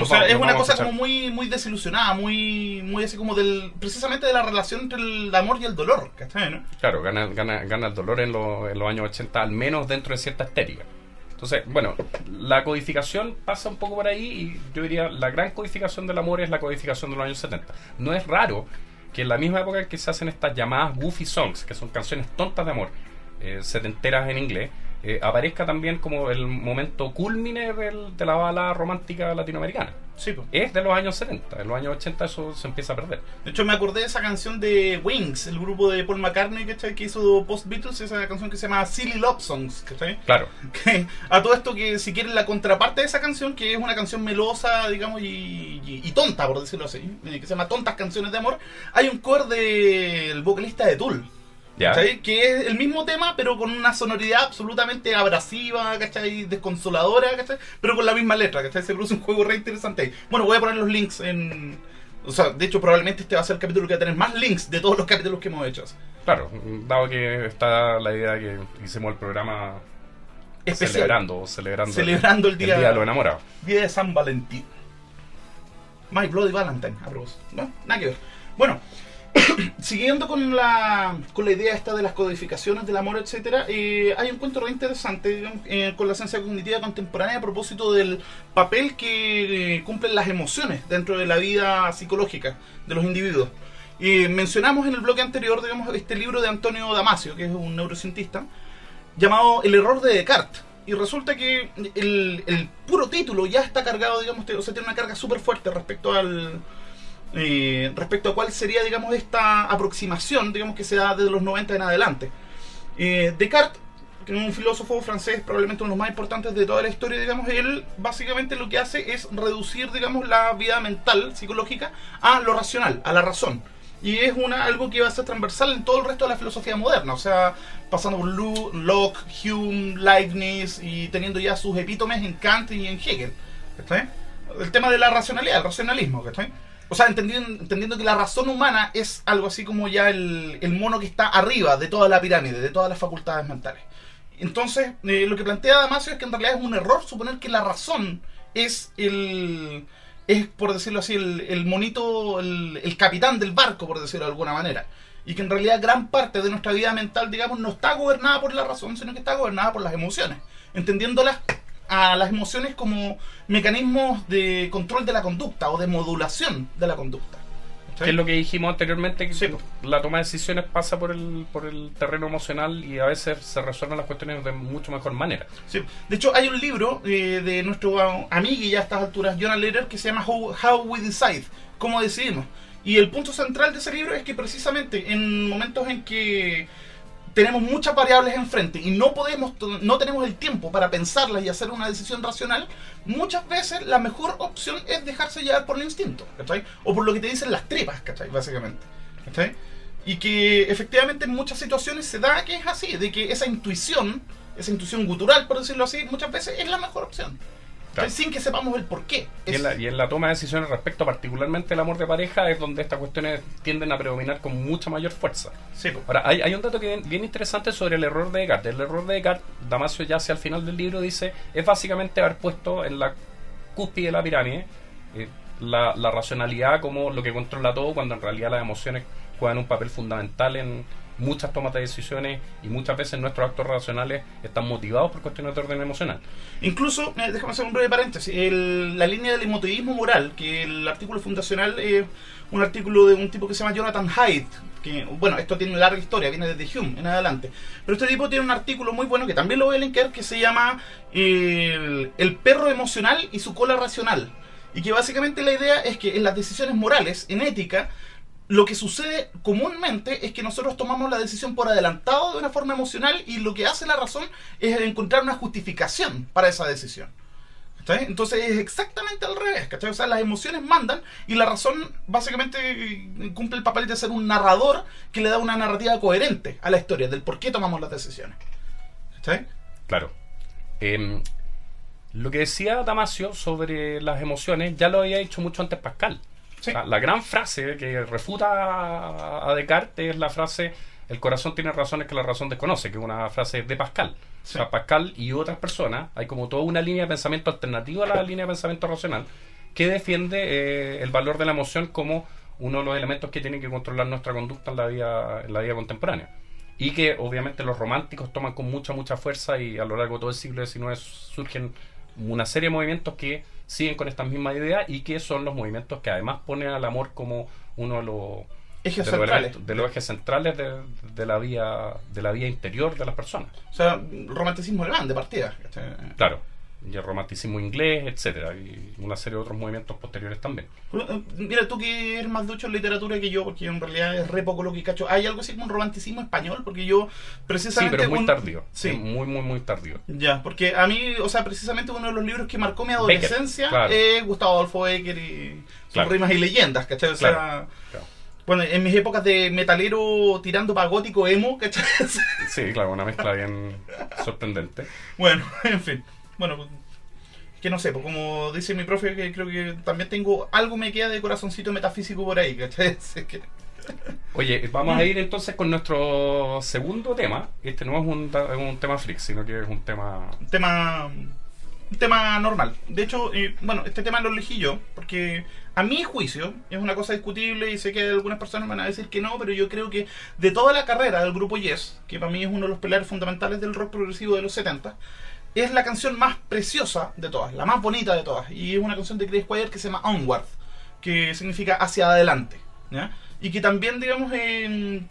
O sea, es una cosa como muy muy desilusionada, muy muy así como del precisamente de la relación entre el amor y el dolor, ¿cachai? ¿no? Claro, gana, gana, gana el dolor en, lo- en los años 80, al menos dentro de cierta estética. Entonces, bueno, la codificación pasa un poco por ahí y yo diría la gran codificación del amor es la codificación de los años 70. No es raro que en la misma época que se hacen estas llamadas goofy songs, que son canciones tontas de amor, eh, setenteras en inglés, eh, aparezca también como el momento culmine del- de la bala romántica latinoamericana. Sí, pues. Es de los años 70, en los años 80 eso se empieza a perder. De hecho, me acordé de esa canción de Wings, el grupo de Paul McCartney ¿cachai? que hizo Post Beatles, esa canción que se llama Silly Love Songs. ¿cachai? Claro, Que, a todo esto que si quieren la contraparte de esa canción, que es una canción melosa, digamos, y, y- y tonta, por decirlo así, eh, que se llama Tontas Canciones de Amor, hay un cover del vocalista de Tool. Ya. ¿cachai? Que es el mismo tema, pero con una sonoridad absolutamente abrasiva, ¿cachai? Desconsoladora, ¿cachai? Pero con la misma letra, ¿cachai? Se produce un juego re interesante ahí. Bueno, voy a poner los links en... O sea, de hecho, probablemente este va a ser el capítulo que va a tener más links de todos los capítulos que hemos hecho. Claro, dado que está la idea que hicimos el programa Especial. celebrando, celebrando, Celebrando el día- de los enamorados. Día de San Valentín. My Bloody Valentine, a propósito. No, nada que ver. Bueno, siguiendo con la, con la idea esta de las codificaciones del amor, etcétera, eh, hay un cuento re interesante eh, con la ciencia cognitiva contemporánea a propósito del papel que eh, cumplen las emociones dentro de la vida psicológica de los individuos. Mencionamos en el bloque anterior, digamos, este libro de Antonio Damasio, que es un neurocientista, llamado El error de Descartes. Y resulta que el, el puro título ya está cargado, digamos, o sea, tiene una carga súper fuerte respecto al. Eh, respecto a cuál sería, digamos, esta aproximación, digamos, que se da desde los 90 en adelante. Eh, Descartes, que es un filósofo francés, probablemente uno de los más importantes de toda la historia, digamos, él básicamente lo que hace es reducir, digamos, la vida mental, psicológica, a lo racional, a la razón. Y es una, algo que va a ser transversal en todo el resto de la filosofía moderna, o sea, pasando por Locke, Hume, Leibniz y teniendo ya sus epítomes en Kant y en Hegel. ¿cachai? El tema de la racionalidad, el racionalismo, ¿cachai? O sea, entendiendo, entendiendo que la razón humana es algo así como ya el, el mono que está arriba de toda la pirámide, de todas las facultades mentales. Entonces, eh, lo que plantea Damasio es que en realidad es un error suponer que la razón es el. es, por decirlo así, el, el monito, el, el capitán del barco, por decirlo de alguna manera. Y que en realidad gran parte de nuestra vida mental, digamos, no está gobernada por la razón, sino que está gobernada por las emociones. Entendiéndolas a las emociones como mecanismos de control de la conducta o de modulación de la conducta. Que es lo que dijimos anteriormente, que Sí. la toma de decisiones pasa por el, por el terreno emocional y a veces se resuelven las cuestiones de mucho mejor manera. Sí. De hecho, hay un libro eh, de nuestro amigo y ya a estas alturas, Jonah Lehrer, que se llama How, How We Decide, cómo decidimos. Y el punto central de ese libro es que precisamente en momentos en que tenemos muchas variables enfrente y no podemos, no tenemos el tiempo para pensarlas y hacer una decisión racional, muchas veces la mejor opción es dejarse llevar por el instinto, ¿cachai? O por lo que te dicen las tripas, ¿cachai? Básicamente, ¿cachai? Y que efectivamente en muchas situaciones se da que es así, de que esa intuición, esa intuición gutural, por decirlo así, muchas veces es la mejor opción. Sin que sepamos el por qué. Y en, la, y en la toma de decisiones respecto particularmente al amor de pareja es donde estas cuestiones tienden a predominar con mucha mayor fuerza. Sí. Ahora, hay, hay un dato que bien interesante sobre el error de Descartes. El error de Descartes, Damasio ya hacia el final del libro dice, es básicamente haber puesto en la cúspide de la pirámide eh, la, la racionalidad como lo que controla todo, cuando en realidad las emociones juegan un papel fundamental en muchas tomas de decisiones y muchas veces nuestros actos racionales están motivados por cuestiones de orden emocional. Incluso, eh, déjame hacer un breve paréntesis, el- la línea del emotivismo moral, que el artículo fundacional es un artículo de un tipo que se llama Jonathan Haidt, que, bueno, esto tiene una larga historia, viene desde Hume en adelante, pero este tipo tiene un artículo muy bueno que también lo voy a linkear, que se llama el perro emocional y su cola racional, y que básicamente la idea es que en las decisiones morales, en ética, lo que sucede comúnmente es que nosotros tomamos la decisión por adelantado de una forma emocional y lo que hace la razón es encontrar una justificación para esa decisión. ¿Cachai? Entonces es exactamente al revés. ¿cachai? O sea, las emociones mandan y la razón básicamente cumple el papel de ser un narrador que le da una narrativa coherente a la historia del por qué tomamos las decisiones. ¿Cachai? Claro. Em, lo que decía Damasio sobre las emociones ya lo había dicho mucho antes Pascal. Sí. La, la gran frase que refuta a- a Descartes es la frase el corazón tiene razones que la razón desconoce, que es una frase de Pascal. Sí. O sea, Pascal y otras personas, hay como toda una línea de pensamiento alternativa a la línea de pensamiento racional que defiende eh, el valor de la emoción como uno de los elementos que tienen que controlar nuestra conducta en la vida, en la vida contemporánea. Y que obviamente los románticos toman con mucha, mucha fuerza y a lo largo de todo el siglo XIX surgen una serie de movimientos que siguen con estas mismas ideas y que son los movimientos que además ponen al amor como uno de los, Ejes de los, centrales. elementos- de los ejes centrales de, de la vía de la vía interior de las personas. O sea, romanticismo alemán de partida. Claro. Y el romanticismo inglés, etcétera, y una serie de otros movimientos posteriores también. Eh, Mira, tú que eres más ducho en literatura que yo, porque en realidad es re poco lo que cacho. ¿Hay algo así como un romanticismo español? Porque yo Sí, precisamente... pero muy un- tardío. Sí. Es muy, muy, muy tardío. Ya, porque a mí, o sea, precisamente uno de los libros que marcó mi Becker, adolescencia claro. es Gustavo Adolfo Becker y sus Claro. rimas y leyendas, ¿cachai? O sea, claro. bueno, en mis épocas de metalero tirando para gótico emo, ¿cachai? Sí, claro, una mezcla bien sorprendente. bueno, en fin. Bueno, pues, que no sé, pues como dice mi profe, que creo que también tengo algo me queda de corazoncito metafísico por ahí, ¿cachai? Que- Oye, vamos a ir entonces con nuestro segundo tema. Este no es un, un tema freak, sino que es un tema... un tema un tema normal. De hecho, eh, bueno, este tema lo elegí yo porque a mi juicio es una cosa discutible y sé que algunas personas van a decir que no, pero yo creo que de toda la carrera del grupo Yes, que para mí es uno de los pilares fundamentales del rock progresivo de los 70, es la canción más preciosa de todas, la más bonita de todas, y es una canción de Chris Squire que se llama Onward, que significa hacia adelante. ¿ya? Y que también, digamos,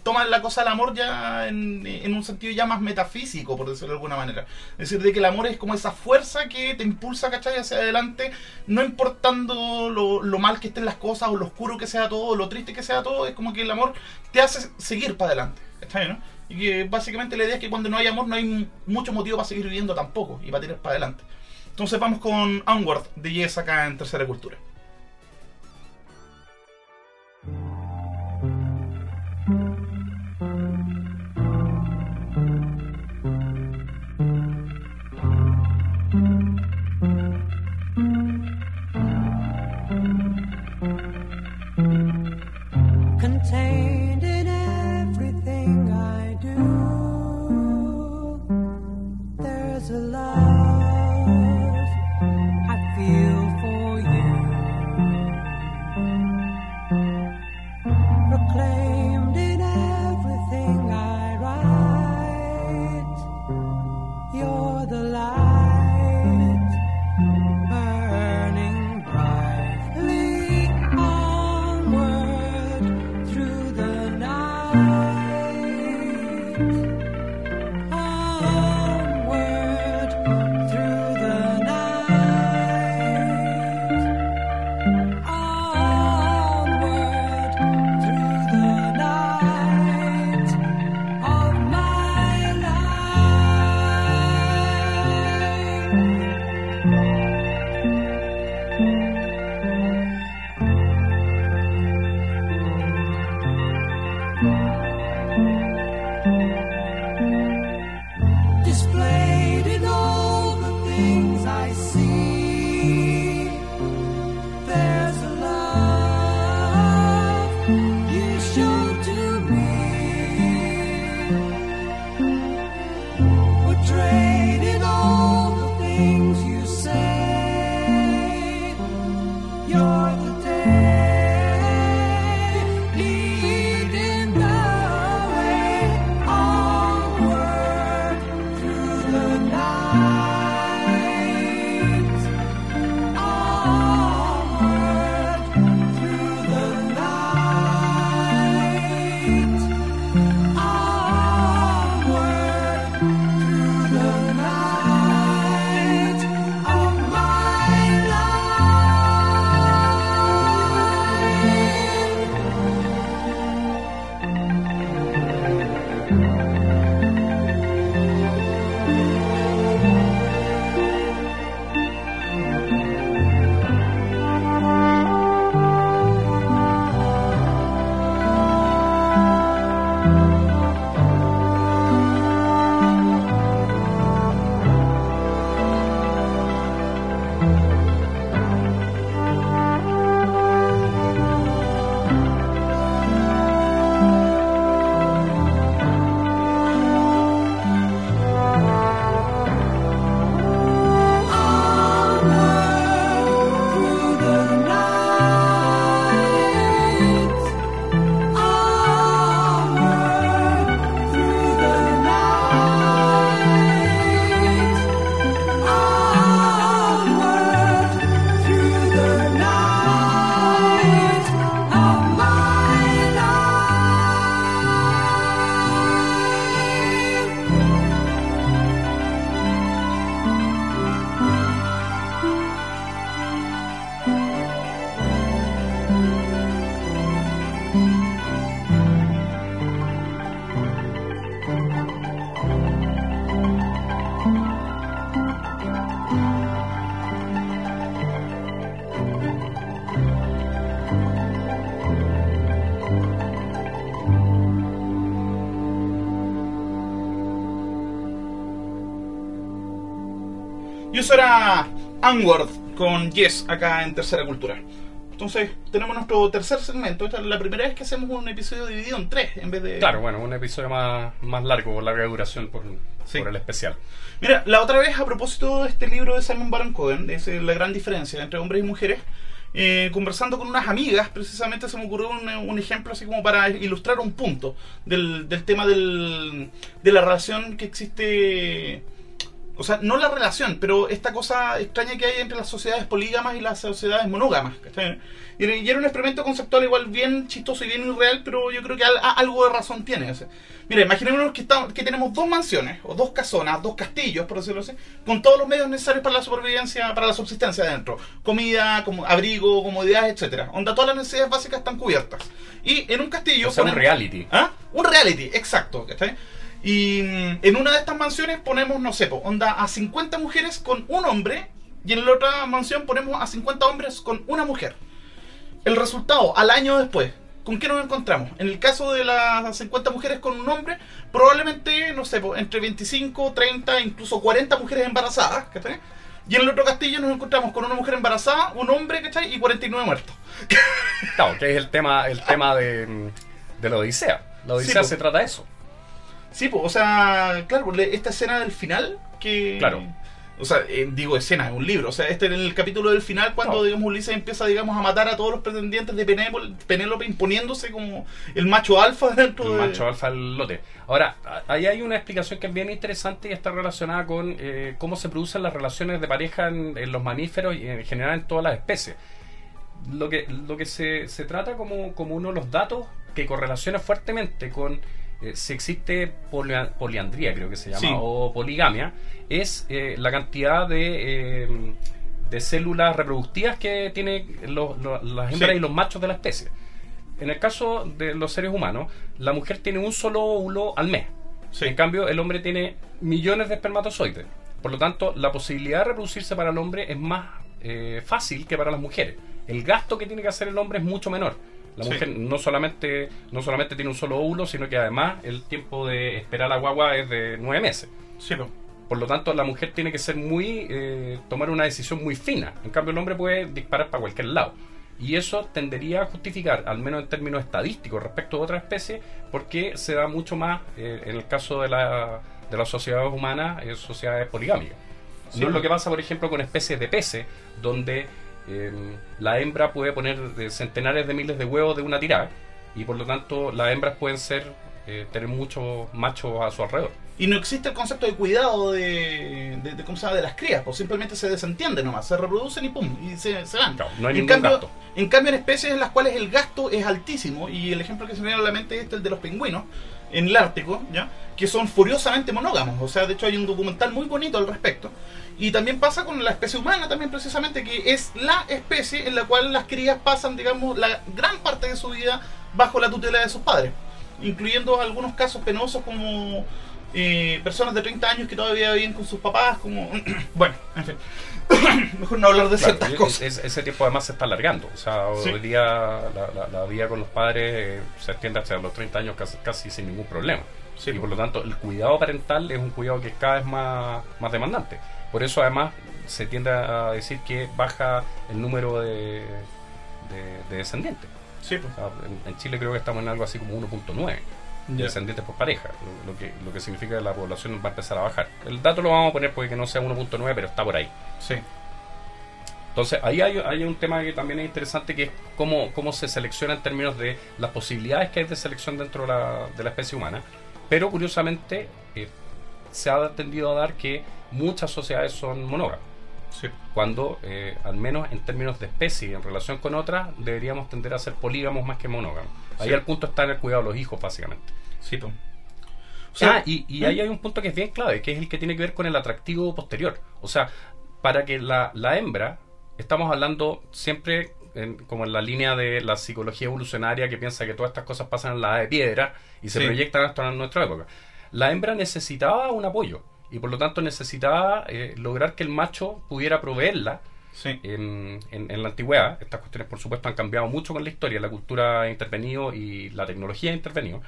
toma la cosa del amor ya en, en un sentido ya más metafísico, por decirlo de alguna manera. Es decir, de que el amor es como esa fuerza que te impulsa, ¿cachai? Hacia adelante, no importando lo, lo mal que estén las cosas, o lo oscuro que sea todo, o lo triste que sea todo, es como que el amor te hace seguir para adelante, ¿cachai? ¿no? Y que básicamente la idea es que cuando no hay amor no hay mucho motivo para seguir viviendo tampoco, y para tirar para adelante. Entonces vamos con Onward de Yes acá en Tercera Cultura. Onward con Yes acá en Tercera Cultura. Entonces, tenemos nuestro tercer segmento. Esta es la primera vez que hacemos un episodio dividido en tres en vez de. Claro, bueno, un episodio más, más largo, larga duración por, Sí. por el especial. Mira, la otra vez, a propósito de este libro de Simon Baron Cohen, es eh, la gran diferencia entre hombres y mujeres, eh, conversando con unas amigas, precisamente se me ocurrió un, eh, un ejemplo así como para ilustrar un punto del, del tema del, de la relación que existe. O sea, no la relación, pero esta cosa extraña que hay entre las sociedades polígamas y las sociedades monógamas. ¿cachai? Y era un experimento conceptual igual bien chistoso y bien irreal, pero yo creo que algo de razón tiene. o sea. mira, imaginémonos que, estamos- que tenemos dos mansiones, o dos casonas, dos castillos, por decirlo así, con todos los medios necesarios para la supervivencia, para la subsistencia adentro. Comida, como abrigo, comodidades, etcétera. Onda, todas las necesidades básicas están cubiertas. Y en un castillo... O sea, un ponemos- reality. ¿Ah? Un reality, exacto. ¿cachai? Y mm, en una de estas mansiones ponemos, no sé, onda a 50 mujeres con un hombre y en la otra mansión ponemos a 50 hombres con una mujer. El resultado, al año después, ¿con qué nos encontramos? En el caso de las 50 mujeres con un hombre, probablemente, no sé, entre 25, 30, incluso 40 mujeres embarazadas, ¿cachai? Y en el otro castillo nos encontramos con una mujer embarazada, un hombre, ¿cachai? Y 49 muertos. Claro, que es el tema, el tema de, de la Odisea. La Odisea se trata de eso. Sí, pues, o sea, claro, esta escena del final que... Claro. O sea, eh, digo escena, es un libro. O sea, este en el capítulo del final, cuando, No. digamos, Ulises empieza, digamos, a matar a todos los pretendientes de Penélope, Penélope imponiéndose como el macho alfa dentro El de... macho alfa del lote. Ahora, ahí hay una explicación que es bien interesante y está relacionada con eh, cómo se producen las relaciones de pareja en, en los mamíferos y en general en todas las especies. Lo que, lo que se, se trata como, como uno de los datos que correlaciona fuertemente con eh, si existe polia- poliandría, creo que se llama, Sí. o poligamia, es eh, la cantidad de, eh, de células reproductivas que tienen los- los- las hembras Sí. y los machos de la especie. En el caso de los seres humanos, la mujer tiene un solo óvulo al mes. Sí. En cambio, el hombre tiene millones de espermatozoides. Por lo tanto, la posibilidad de reproducirse para el hombre es más eh, fácil que para las mujeres. El gasto que tiene que hacer el hombre es mucho menor. La Sí. mujer no solamente, no solamente tiene un solo óvulo, sino que además el tiempo de esperar a la guagua es de nueve meses. Sí. Por lo tanto, la mujer tiene que ser muy. eh, tomar una decisión muy fina. En cambio, el hombre puede disparar para cualquier lado. Y eso tendería a justificar, al menos en términos estadísticos, respecto a otras especies, porque se da mucho más, eh, en el caso de, la, de las sociedades humanas, en sociedades poligámicas. Sí. no es lo que pasa, por ejemplo, con especies de peces, donde eh, la hembra puede poner centenares de miles de huevos de una tirada, y por lo tanto las hembras pueden ser eh, tener muchos machos a su alrededor. Y no existe el concepto de cuidado de, de, de, ¿cómo se llama? de las crías, pues simplemente se desentiende nomás, se reproducen y pum, y se, se van. No hay en, ningún cambio, gasto. en cambio, en especies en las cuales el gasto es altísimo, y el ejemplo que se me viene a la mente es este, el de los pingüinos, en el Ártico, ¿ya? que son furiosamente monógamos. O sea, de hecho hay un documental muy bonito al respecto. Y también pasa con la especie humana, también precisamente, que es la especie en la cual las crías pasan, digamos, la gran parte de su vida bajo la tutela de sus padres. Incluyendo algunos casos penosos como eh, personas de 30 años que todavía viven con sus papás, como... bueno, en fin. Mejor no hablar de Claro, ciertas y- cosas. es- ese tiempo además se está alargando. O sea, Sí. hoy día la, la- la vida con los padres eh, se extiende hasta los 30 años casi, casi sin ningún problema. Sí. Y por lo tanto, el cuidado parental es un cuidado que es cada vez más, más demandante. Por eso, además, se tiende a decir que baja el número de, de- de descendientes. Sí, pues. O sea, en, en Chile creo que estamos en algo así como 1.9 de Ya. descendientes por pareja, lo, lo que, lo que significa que la población va a empezar a bajar. El dato lo vamos a poner porque no sea 1.9, pero está por ahí. Sí. Entonces, ahí hay, hay un tema que también es interesante, que es cómo, cómo se selecciona en términos de las posibilidades que hay de selección dentro de la, de la especie humana. Pero, curiosamente, eh, se ha tendido a dar que muchas sociedades son monógamas, Sí. cuando, eh, al menos en términos de especie, en relación con otras, deberíamos tender a ser polígamos más que monógamos. Ahí Sí. el punto está en el cuidado de los hijos, básicamente. Sí, pues. O sea, Ah, y, y ahí hay un punto que es bien clave, que es el que tiene que ver con el atractivo posterior. O sea, para que la, la hembra, estamos hablando siempre en- como en la línea de la psicología evolucionaria que piensa que todas estas cosas pasan en la edad de piedra y se Sí. proyectan hasta en nuestra época. La hembra necesitaba un apoyo y por lo tanto necesitaba eh, lograr que el macho pudiera proveerla sí. en, en- en la antigüedad. Estas cuestiones, por supuesto, han cambiado mucho con la historia. La cultura ha intervenido y la tecnología ha intervenido.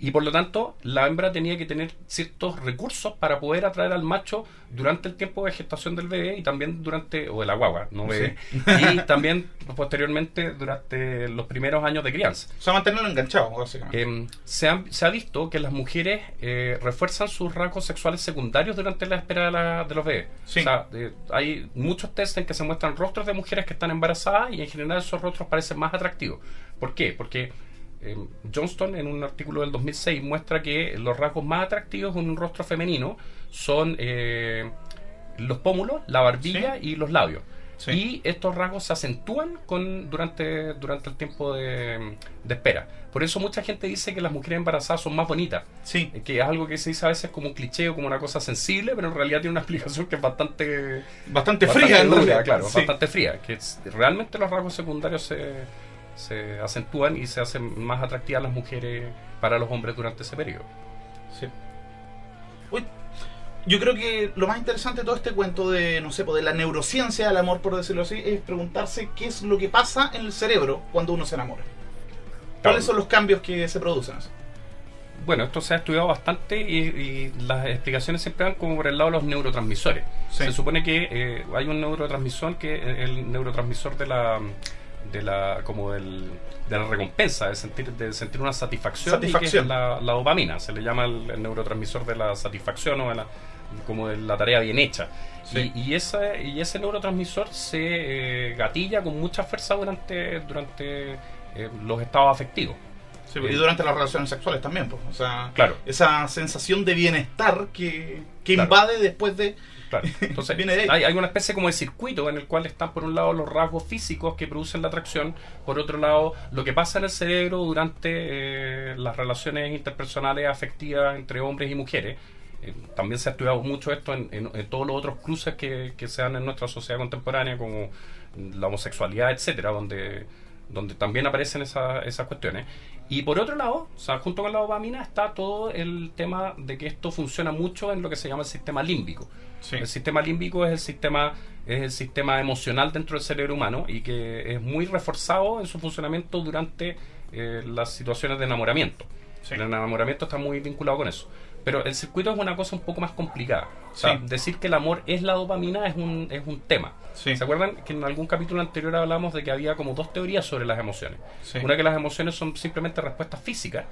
Y por lo tanto, la hembra tenía que tener ciertos recursos para poder atraer al macho durante el tiempo de gestación del bebé y también durante, o de la guagua, no bebé, y también posteriormente durante los primeros años de crianza. O sea, mantenerlo enganchado, básicamente. Eh, se, han- se ha visto que las mujeres eh, refuerzan sus rasgos sexuales secundarios durante la espera de, la- de los bebés. Sí. O sea, eh, hay muchos test en que se muestran rostros de mujeres que están embarazadas y en general esos rostros parecen más atractivos. ¿Por qué? Porque eh, Johnston en un artículo del 2006 muestra que los rasgos más atractivos en un rostro femenino son eh, los pómulos, la barbilla y los labios. Sí. Y estos rasgos se acentúan con, durante, durante el tiempo de, de espera. Por eso mucha gente dice que las mujeres embarazadas son más bonitas. Sí. Eh, Que es algo que se dice a veces como un cliché o como una cosa sensible, pero en realidad tiene una explicación que es bastante, Bastante, bastante fría, en dura, realidad. claro, Sí. bastante fría. Que es- realmente los rasgos secundarios se, se acentúan y se hacen más atractivas las mujeres para los hombres durante ese periodo. Sí. Uy, yo creo que lo más interesante de todo este cuento de, no sé, de la neurociencia del amor, por decirlo así, es preguntarse qué es lo que pasa en el cerebro cuando uno se enamora. ¿Cuáles son los cambios que se producen? Bueno, esto se ha estudiado bastante y, y las explicaciones siempre van como por el lado de los neurotransmisores. Sí. Se supone que eh, hay un neurotransmisor que es el neurotransmisor de la de la como del, de la recompensa, de sentir de sentir una satisfacción, y que Satisfacción. es la, la dopamina, se le llama el, el neurotransmisor de la satisfacción o de la como de la tarea bien hecha. Sí. Y, y ese, y ese neurotransmisor se eh, gatilla con mucha fuerza durante, durante eh, los estados afectivos. Sí, y durante las relaciones sexuales también, pues. O sea, Claro. esa sensación de bienestar que, que Claro. invade después de. Claro. Entonces, Viene de ahí. hay, hay una especie como de circuito en el cual están por un lado los rasgos físicos que producen la atracción, por otro lado lo que pasa en el cerebro durante eh, las relaciones interpersonales afectivas entre hombres y mujeres. Eh, también se ha estudiado mucho esto en, en- en todos los otros cruces que, que se dan en nuestra sociedad contemporánea, como la homosexualidad, etcétera, donde, donde también aparecen esa- esas cuestiones. Y por otro lado, o sea, junto con la dopamina está todo el tema de que esto funciona mucho en lo que se llama el sistema límbico. Sí. El sistema límbico es el sistema es el sistema emocional dentro del cerebro humano y que es muy reforzado en su funcionamiento durante eh, las situaciones de enamoramiento. Sí. El enamoramiento está muy vinculado con eso. Pero el circuito es una cosa un poco más complicada. O sea, Sí. decir que el amor es la dopamina es un, es un tema. Sí. ¿Se acuerdan que en algún capítulo anterior hablamos de que había como dos teorías sobre las emociones? Sí. Una que las emociones son simplemente respuestas físicas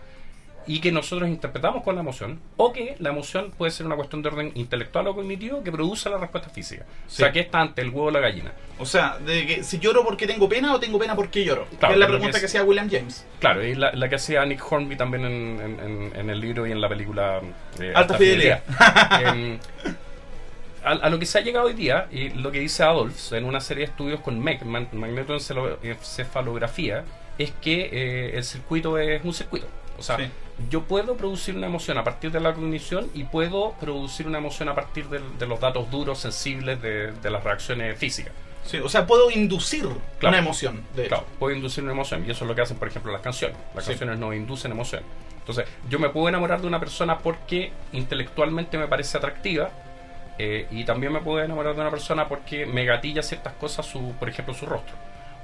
y que nosotros interpretamos con la emoción, o que la emoción puede ser una cuestión de orden intelectual o cognitivo que produce la respuesta física. O sea, que está ante el huevo o la gallina. O sea, de que si lloro porque tengo pena o tengo pena porque lloro. Claro, es la pero que pregunta es- que hacía William James. Claro, y la, la que hacía Nick Hornby también en, en- el libro y en la película eh, Alta Fidelidad. Em, a, a lo que se ha llegado hoy día, y lo que dice Adolf en una serie de estudios con MEC, magnetoencefalografía, es que eh, el circuito es un circuito. O sea, Sí. Yo puedo producir una emoción a partir de la cognición y puedo producir una emoción a partir del- de, los datos duros, sensibles de, de las reacciones físicas. Sí, o sea, puedo inducir Claro. una emoción. De. Claro, puedo inducir una emoción y eso es lo que hacen, por ejemplo, las canciones. Las Sí. canciones nos inducen emoción. Entonces, yo me puedo enamorar de una persona porque intelectualmente me parece atractiva eh, y también me puedo enamorar de una persona porque me gatilla ciertas cosas, su, por ejemplo, su rostro.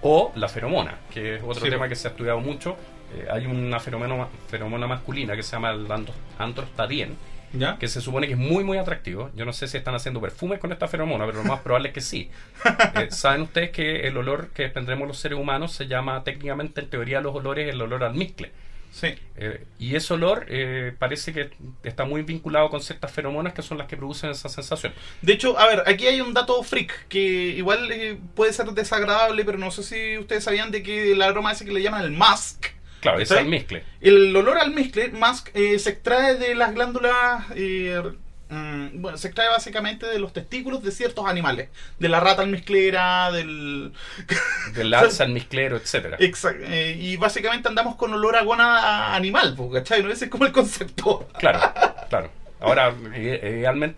O la feromona, que es otro Sí, tema que se ha estudiado mucho. Eh, hay una feromona, feromona masculina que se llama el andro- androstadien, ¿Ya? que se supone que es muy muy atractivo. Yo no sé si están haciendo perfumes con esta feromona, pero lo más probable es que sí. Eh, Saben ustedes que el olor que desprendemos los seres humanos se llama técnicamente en teoría de los olores el olor almizcle. Sí. Eh, y ese olor eh, parece que está muy vinculado con ciertas feromonas que son las que producen esa sensación. De hecho, a ver, aquí hay un dato freak que igual puede ser desagradable, pero no sé si ustedes sabían de que el aroma ese que le llaman el musk, Claro, es ¿Sí? almizcle. el olor al almizcle, musk, eh, se extrae de las glándulas, eh, mm, bueno, se extrae básicamente de los testículos de ciertos animales, de la rata almizclera, del... Del alza almizclero, etcétera. Exacto, eh, y básicamente andamos con olor a gónada animal, ¿cachai? ¿No? Ese es como el concepto. Claro, claro. Ahora,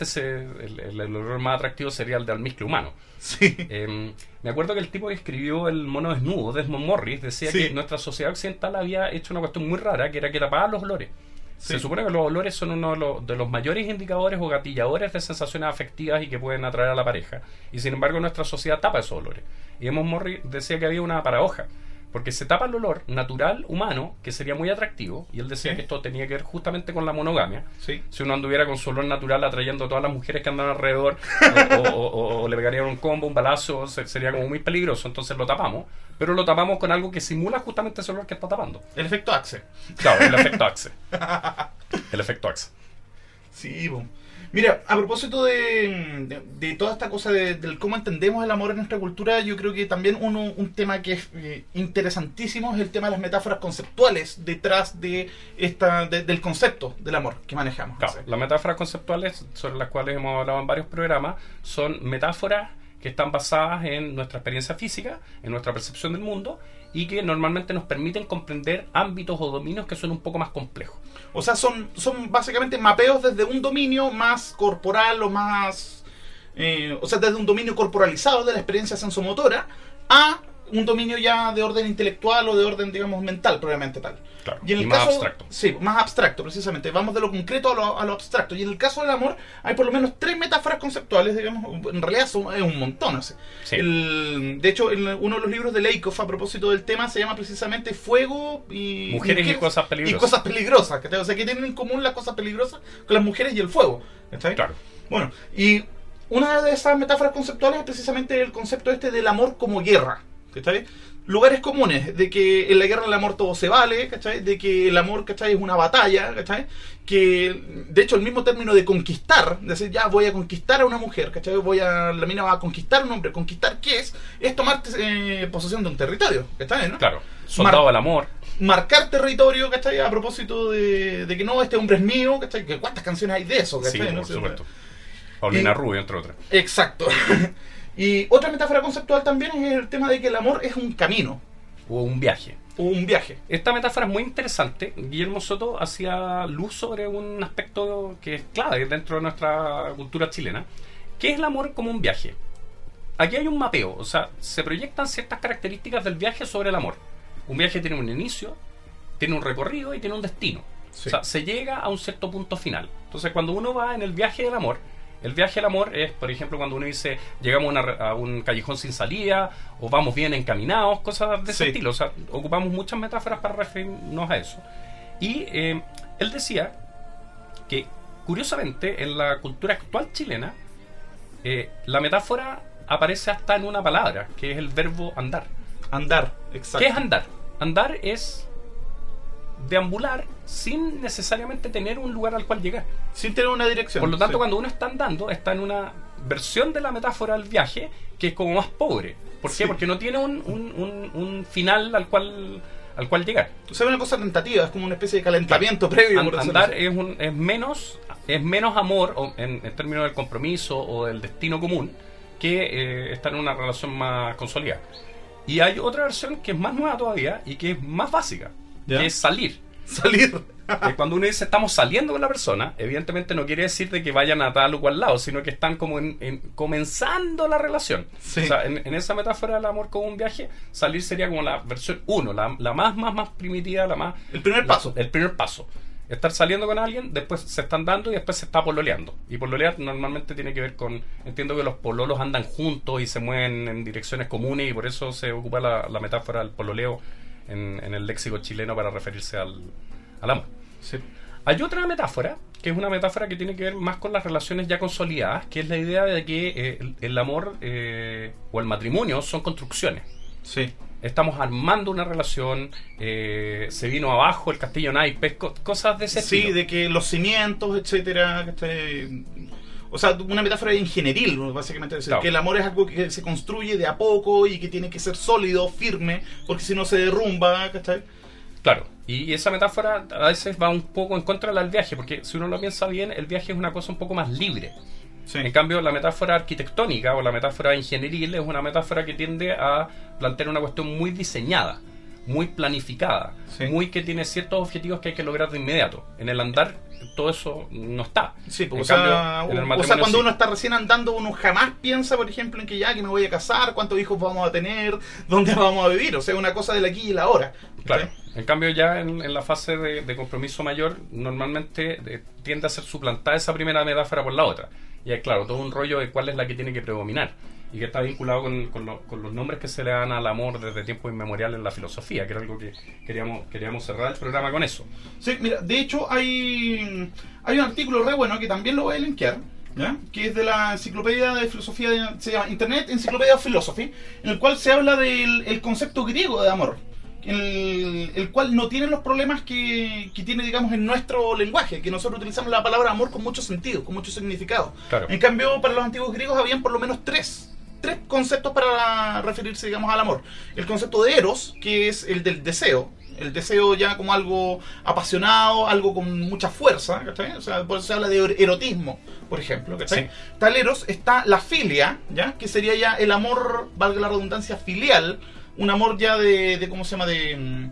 se- el, el- el olor más atractivo sería el de almizcle humano. Sí. Eh, me acuerdo que el tipo que escribió El mono desnudo, Desmond Morris, decía Sí. que nuestra sociedad occidental había hecho una cuestión muy rara, que era que tapaba los olores. Sí. Se supone que los olores son uno de los, de los mayores indicadores o gatilladores de sensaciones afectivas y que pueden atraer a la pareja. Y sin embargo nuestra sociedad tapa esos olores. Y Desmond Morris decía que había una paradoja. Porque se tapa el olor natural humano, que sería muy atractivo, y él decía Sí. que esto tenía que ver justamente con la monogamia. Sí. Si uno anduviera con su olor natural atrayendo a todas las mujeres que andan alrededor, o, o- o- o le pegarían un combo, un balazo, se- sería como muy peligroso. Entonces lo tapamos, pero lo tapamos con algo que simula justamente ese olor que está tapando. El efecto Axe. Claro, el efecto Axe. El efecto Axe. Sí, po. Mira, a propósito de, de- de toda esta cosa de, del cómo entendemos el amor en nuestra cultura, yo creo que también uno, un tema que es eh, interesantísimo es el tema de las metáforas conceptuales detrás de esta de- del concepto del amor que manejamos. Claro, las metáforas conceptuales sobre las cuales hemos hablado en varios programas son metáforas que están basadas en nuestra experiencia física, en nuestra percepción del mundo y que normalmente nos permiten comprender ámbitos o dominios que son un poco más complejos. O sea, son, son básicamente mapeos desde un dominio más corporal o más... eh, o sea, desde un dominio corporalizado de la experiencia sensomotora a un dominio ya de orden intelectual o de orden, digamos, mental, probablemente tal. Claro, Y en el más caso, abstracto. Sí, más abstracto, precisamente. Vamos de lo concreto a lo, a lo abstracto. Y en el caso del amor, hay por lo menos tres metáforas conceptuales, digamos. En realidad son, es un montón. así. Sí. El- de hecho, en uno de los libros de Leikov, a propósito del tema, se llama precisamente Fuego y. Mujeres y cosas peligrosas. Y cosas peligrosas. ¿cachai? O sea, que tienen en común las cosas peligrosas con las mujeres y el fuego. ¿cachai? Claro. Bueno, y una de esas metáforas conceptuales es precisamente el concepto este del amor como guerra. ¿Cachai? Lugares comunes, de que en la guerra el amor todo se vale, ¿cachai? De que el amor, ¿cachai? Es una batalla, ¿cachai? Que, de hecho, el mismo término de conquistar, decir, ya voy a conquistar a una mujer, ¿cachai? Voy a, la mina va a conquistar a un hombre. ¿Conquistar qué es? Es tomar eh, posesión de un territorio, ¿cachai? ¿no? Claro. Soldado del amor. Marcar territorio, ¿cachai? A propósito de, de que no, este hombre es mío, ¿cachai? Cuántas canciones hay de eso, Sí, ¿cachai? ¿no? por Sí, supuesto. Paulina Y- Rubio, entre otras. Exacto. y otra metáfora conceptual también es el tema de que el amor es un camino O un viaje. o un viaje. Esta metáfora es muy interesante. Guillermo Soto hacía luz sobre un aspecto que es clave dentro de nuestra cultura chilena, que es el amor como un viaje. Aquí hay un mapeo, o sea, se proyectan ciertas características del viaje sobre el amor. Un viaje tiene un inicio, tiene un recorrido y tiene un destino. Sí. O sea, se llega a un cierto punto final. Entonces, cuando uno va en el viaje del amor, el viaje del amor es, por ejemplo, cuando uno dice llegamos a, una re- a un callejón sin salida o vamos bien encaminados, cosas de ese Sí. estilo. O sea, ocupamos muchas metáforas para referirnos a eso. Y eh, él decía que, curiosamente, en la cultura actual chilena, eh, la metáfora aparece hasta en una palabra, que es el verbo andar. Andar, exacto. ¿Qué es andar? Andar es deambular sin necesariamente tener un lugar al cual llegar. Sin tener una dirección. Por lo tanto, Sí. cuando uno está andando, está en una versión de la metáfora del viaje que es como más pobre. ¿Por qué? Sí. Porque no tiene un, un- un- un final al cual, al cual llegar. O sea, una cosa tentativa, es como una especie de calentamiento previo. An- por decirlo andar es, un- es menos es menos amor o en, en términos del compromiso o del destino común que eh, estar en una relación más consolidada. Y hay otra versión que es más nueva todavía y que es más básica, ¿Ya? que es salir. Salir. Eh, cuando uno dice estamos saliendo con la persona, evidentemente no quiere decir de que vayan a tal o cual lado, sino que están como en, en- comenzando la relación. Sí. O sea, en, en esa metáfora del amor como un viaje, salir sería como la versión 1, la, la más, más, más primitiva, la más... El primer la- paso. el primer paso. Estar saliendo con alguien, después se están dando y después se está pololeando. Y pololear normalmente tiene que ver con. Entiendo que los pololos andan juntos y se mueven en direcciones comunes y por eso se ocupa la, la metáfora del pololeo en, en el léxico chileno para referirse al, al amor. Sí. Hay otra metáfora, que es una metáfora que tiene que ver más con las relaciones ya consolidadas, que es la idea de que eh, el, el amor eh, o el matrimonio son construcciones. Sí. Estamos armando una relación, eh, se vino abajo el castillo naipes, co- cosas de ese Sí, estilo. de que los cimientos, etcétera, ¿cachai? O sea, una metáfora ingenieril, básicamente. Decir, Claro. que el amor es algo que se construye de a poco y que tiene que ser sólido, firme, porque si no se derrumba, ¿cachai? Claro, y esa metáfora a veces va un poco en contra del viaje, porque si uno lo piensa bien, el viaje es una cosa un poco más libre. Sí. En cambio, la metáfora arquitectónica o la metáfora ingenieril es una metáfora que tiende a plantear una cuestión muy diseñada, muy planificada, Sí. muy que tiene ciertos objetivos que hay que lograr de inmediato. En el andar todo eso no está. Sí, pues, o, sea, o- sea, cuando sí. uno está recién andando, uno jamás piensa, por ejemplo, en que ya que me voy a casar, cuántos hijos vamos a tener, dónde vamos a vivir. O sea, una cosa del aquí y el ahora. Claro. En cambio, ya en, en la fase de, de compromiso mayor, normalmente eh, tiende a ser suplantada esa primera metáfora por la otra. Y hay, claro, todo un rollo de cuál es la que tiene que predominar. Y que está vinculado con, con lo- con los nombres que se le dan al amor desde tiempos inmemoriales en la filosofía, que era algo que queríamos, queríamos cerrar el programa con eso. Sí, mira, de hecho hay, hay un artículo re bueno que también lo voy a linkear, ¿ya? que es de la enciclopedia de filosofía, de- se llama Internet Encyclopedia of Philosophy, en el cual se habla del el concepto griego de amor, el, el cual no tiene los problemas que, que tiene, digamos, en nuestro lenguaje, que nosotros utilizamos la palabra amor con mucho sentido, con mucho significado. Claro. En cambio, para los antiguos griegos habían por lo menos tres. Tres conceptos para referirse, digamos, al amor. El concepto de eros, que es el del deseo. El deseo ya como algo apasionado, algo con mucha fuerza, ¿cachai? O sea, por eso se habla de er- erotismo, por ejemplo, ¿cachai? Sí. Está el eros, está la filia, ¿ya? Que sería ya el amor, valga la redundancia, filial. Un amor ya de, de ¿cómo se llama? De,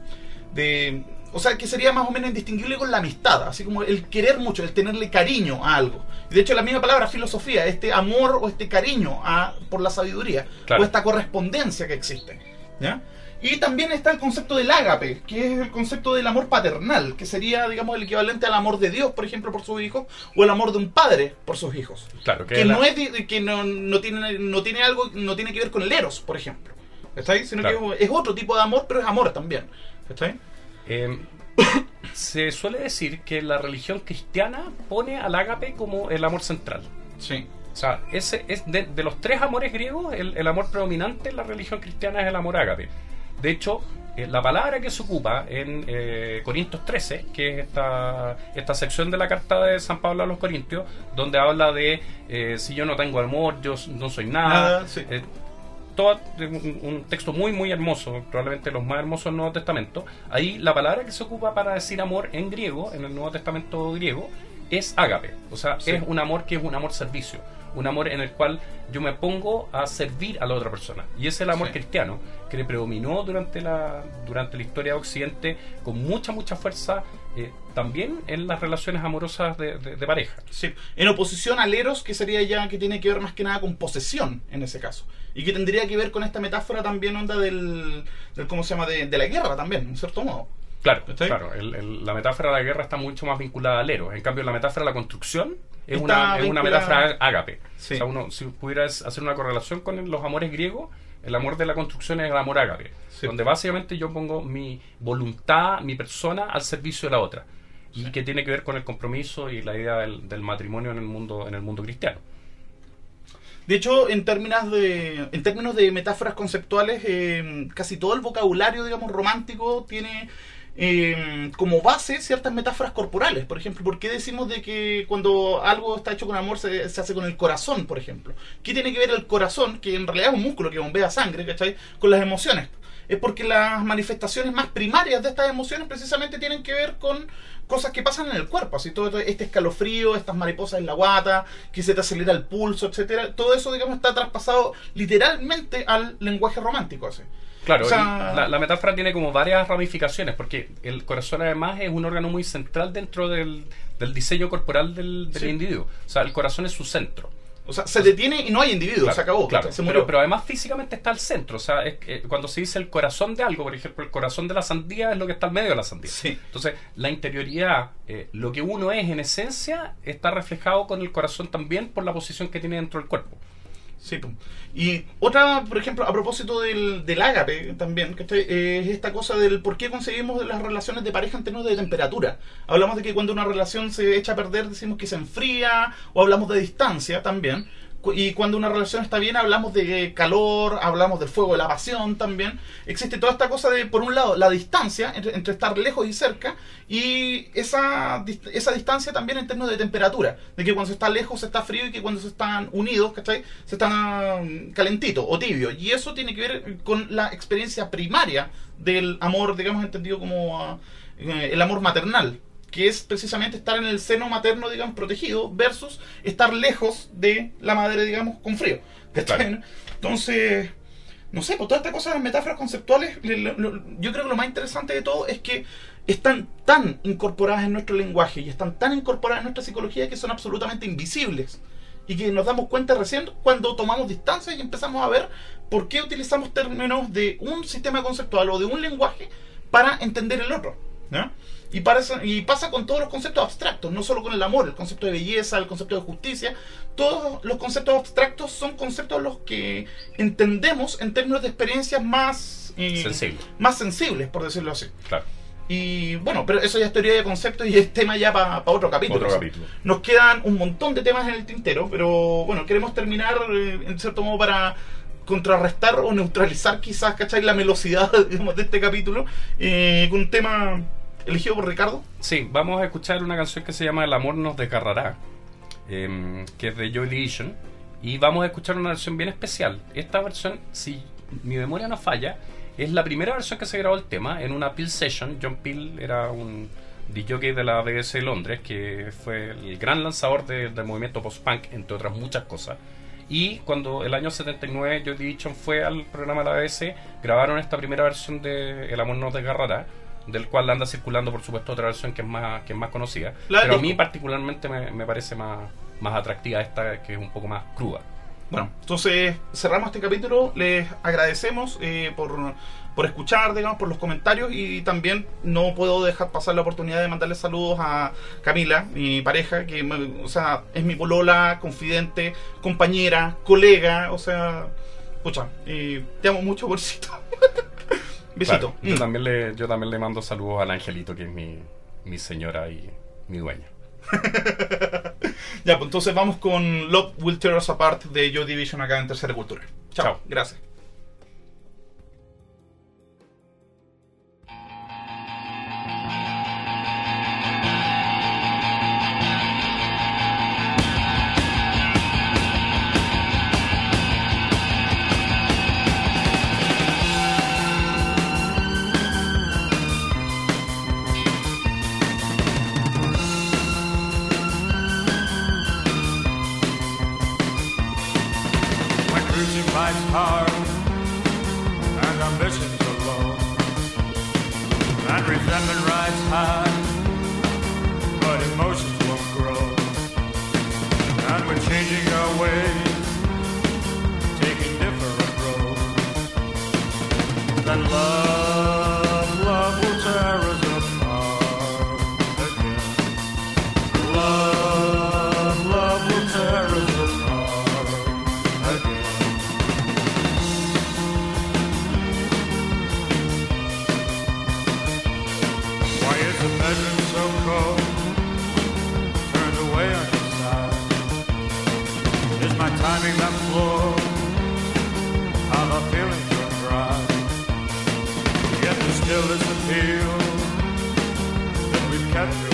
de... O sea, que sería más o menos indistinguible con la amistad, así como el querer mucho, el tenerle cariño a algo. De hecho, la misma palabra filosofía, este amor o este cariño a, por la sabiduría, Claro. o esta correspondencia que existe. ¿ya? Y también está el concepto del ágape, que es el concepto del amor paternal, que sería, digamos, el equivalente al amor de Dios, por ejemplo, por sus hijos, o el amor de un padre por sus hijos. Claro, que, Que la- no es que no, no tiene no tiene algo no tiene que ver con el eros, por ejemplo. ¿Está ahí? Sino Claro. que es otro tipo de amor, pero es amor también. ¿Está ahí? Eh, se suele decir que la religión cristiana pone al ágape como el amor central. Sí. O sea, ese es de, de los tres amores griegos, el, el amor predominante en la religión cristiana es el amor ágape. De hecho, eh, la palabra que se ocupa en eh, Corintios 13, que es esta, esta sección de la carta de San Pablo a los Corintios, donde habla de eh, si yo no tengo amor, yo no soy nada. Nada, sí. Todo un, un texto muy muy hermoso, probablemente los más hermosos del Nuevo Testamento. Ahí la palabra que se ocupa para decir amor en griego, en el Nuevo Testamento griego, es ágape. O sea, Sí. es un amor que es un amor servicio. Un amor en el cual yo me pongo a servir a la otra persona. Y es el amor Sí. cristiano que predominó durante la, durante la historia de Occidente con mucha, mucha fuerza, eh, también en las relaciones amorosas de, de- de pareja. Sí. En oposición al eros, que sería ya que tiene que ver más que nada con posesión en ese caso. Y que tendría que ver con esta metáfora también onda del, del ¿cómo se llama? De, de la guerra también, en cierto modo. Claro, claro. el- el- la metáfora de la guerra está mucho más vinculada al héroe. En cambio, la metáfora de la construcción es, una, es una metáfora ágape. Sí. O sea, uno, si pudieras hacer una correlación con los amores griegos, el amor de la construcción es el amor ágape. Sí. Donde básicamente yo pongo mi voluntad, mi persona al servicio de la otra. Y que tiene que ver con el compromiso y la idea del, del matrimonio en el mundo, en el mundo cristiano. De hecho, en términos de, en términos de metáforas conceptuales, eh, casi todo el vocabulario, digamos, romántico tiene eh, como base ciertas metáforas corporales. Por ejemplo, ¿por qué decimos de que cuando algo está hecho con amor se, se hace con el corazón, por ejemplo? ¿Qué tiene que ver el corazón, que en realidad es un músculo que bombea sangre, ¿cachai? Con las emociones. es porque las manifestaciones más primarias de estas emociones precisamente tienen que ver con cosas que pasan en el cuerpo, así todo este escalofrío, estas mariposas en la guata, que se te acelera el pulso, etcétera, todo eso digamos está traspasado literalmente al lenguaje romántico, así. Claro, O sea- y la, la metáfora tiene como varias ramificaciones, porque el corazón además es un órgano muy central dentro del, del diseño corporal del, del Sí. individuo. O sea, el corazón es su centro. O sea, se detiene y no hay individuo, Claro, se acabó, claro. se Pero, murió. pero además físicamente está al centro. O sea, es que, eh, cuando se dice el corazón de algo, por ejemplo, el corazón de la sandía es lo que está al medio de la sandía. Sí. Entonces, la interioridad, eh, lo que uno es en esencia, está reflejado con el corazón también por la posición que tiene dentro del cuerpo. Sí, y otra, por ejemplo, a propósito del, del ágape también, que es esta cosa del por qué conseguimos las relaciones de pareja en términos de temperatura. Hablamos de que cuando una relación se echa a perder decimos que se enfría, o hablamos de distancia también. Y cuando una relación está bien hablamos de calor, hablamos del fuego de la pasión también. Existe toda esta cosa de, por un lado, la distancia entre, estar lejos y cerca, y esa, esa distancia también en términos de temperatura. De que cuando se está lejos se está frío y que cuando se están unidos, ¿cachai? Se están calentito o tibio. Y eso tiene que ver con la experiencia primaria del amor, digamos, entendido como ah, eh, el amor maternal. Que es precisamente estar en el seno materno, digamos, protegido, versus estar lejos de la madre, digamos, con frío. Claro. Entonces, no sé, pues toda esta cosa de las metáforas conceptuales, le- lo- lo- yo creo que lo más interesante de todo es que están tan incorporadas en nuestro lenguaje y están tan incorporadas en nuestra psicología que son absolutamente invisibles. Y que nos damos cuenta recién cuando tomamos distancia y empezamos a ver por qué utilizamos términos de un sistema conceptual o de un lenguaje para entender el otro. ¿ya? Y, eso- y pasa con todos los conceptos abstractos, no solo con el amor, el concepto de belleza, el concepto de justicia. Todos los conceptos abstractos son conceptos los que entendemos en términos de experiencias más, eh, Sensible. más sensibles, por decirlo así. Claro. Y bueno, pero eso ya es teoría de conceptos y es tema ya para otro capítulo. Otro capítulo. Nos quedan un montón de temas en el tintero, pero bueno, queremos terminar eh, en cierto modo para contrarrestar o neutralizar quizás, ¿cachai? La velocidad digamos, de este capítulo eh, con un tema elegido por Ricardo. Sí, vamos a escuchar una canción que se llama El amor nos desgarrará, em, que es de Joy Division, y vamos a escuchar una versión bien especial. Esta versión, si mi memoria no falla, es la primera versión que se grabó el tema en una Peel Session. John Peel era un DJ de la BBC de Londres, que fue el gran lanzador de- del movimiento post-punk, entre otras muchas cosas. Y cuando el año 79 Joy Division fue al programa de la BBC, grabaron esta primera versión de El amor nos desgarrará, del cual anda circulando, por supuesto, otra versión que es más, que es más conocida. La pero a mí particularmente me, me parece más, más atractiva esta, que es un poco más cruda. Bueno, entonces cerramos este capítulo. Les agradecemos eh, por, por escuchar, digamos, por los comentarios y también no puedo dejar pasar la oportunidad de mandarle saludos a Camila, mi pareja, que me- o sea, es mi polola, confidente, compañera, colega, o sea, pucha, eh, te amo mucho, bolsito. Besito. Claro, yo, Mm. también le, yo también le mando saludos al Angelito, que es mi, mi señora y mi dueña. Ya, pues entonces vamos con Love Will Tear Us Apart de Joy Division acá en Tercera Cultura. Chao. Chao. Gracias. Hard and ambitions are low, and resentment rides high, but emotions won't grow. And we're changing our ways, taking different roads. Then love, the bedroom so cold? Turned away on your side. Is my timing that the run dry. Yet there still is appeal that we've kept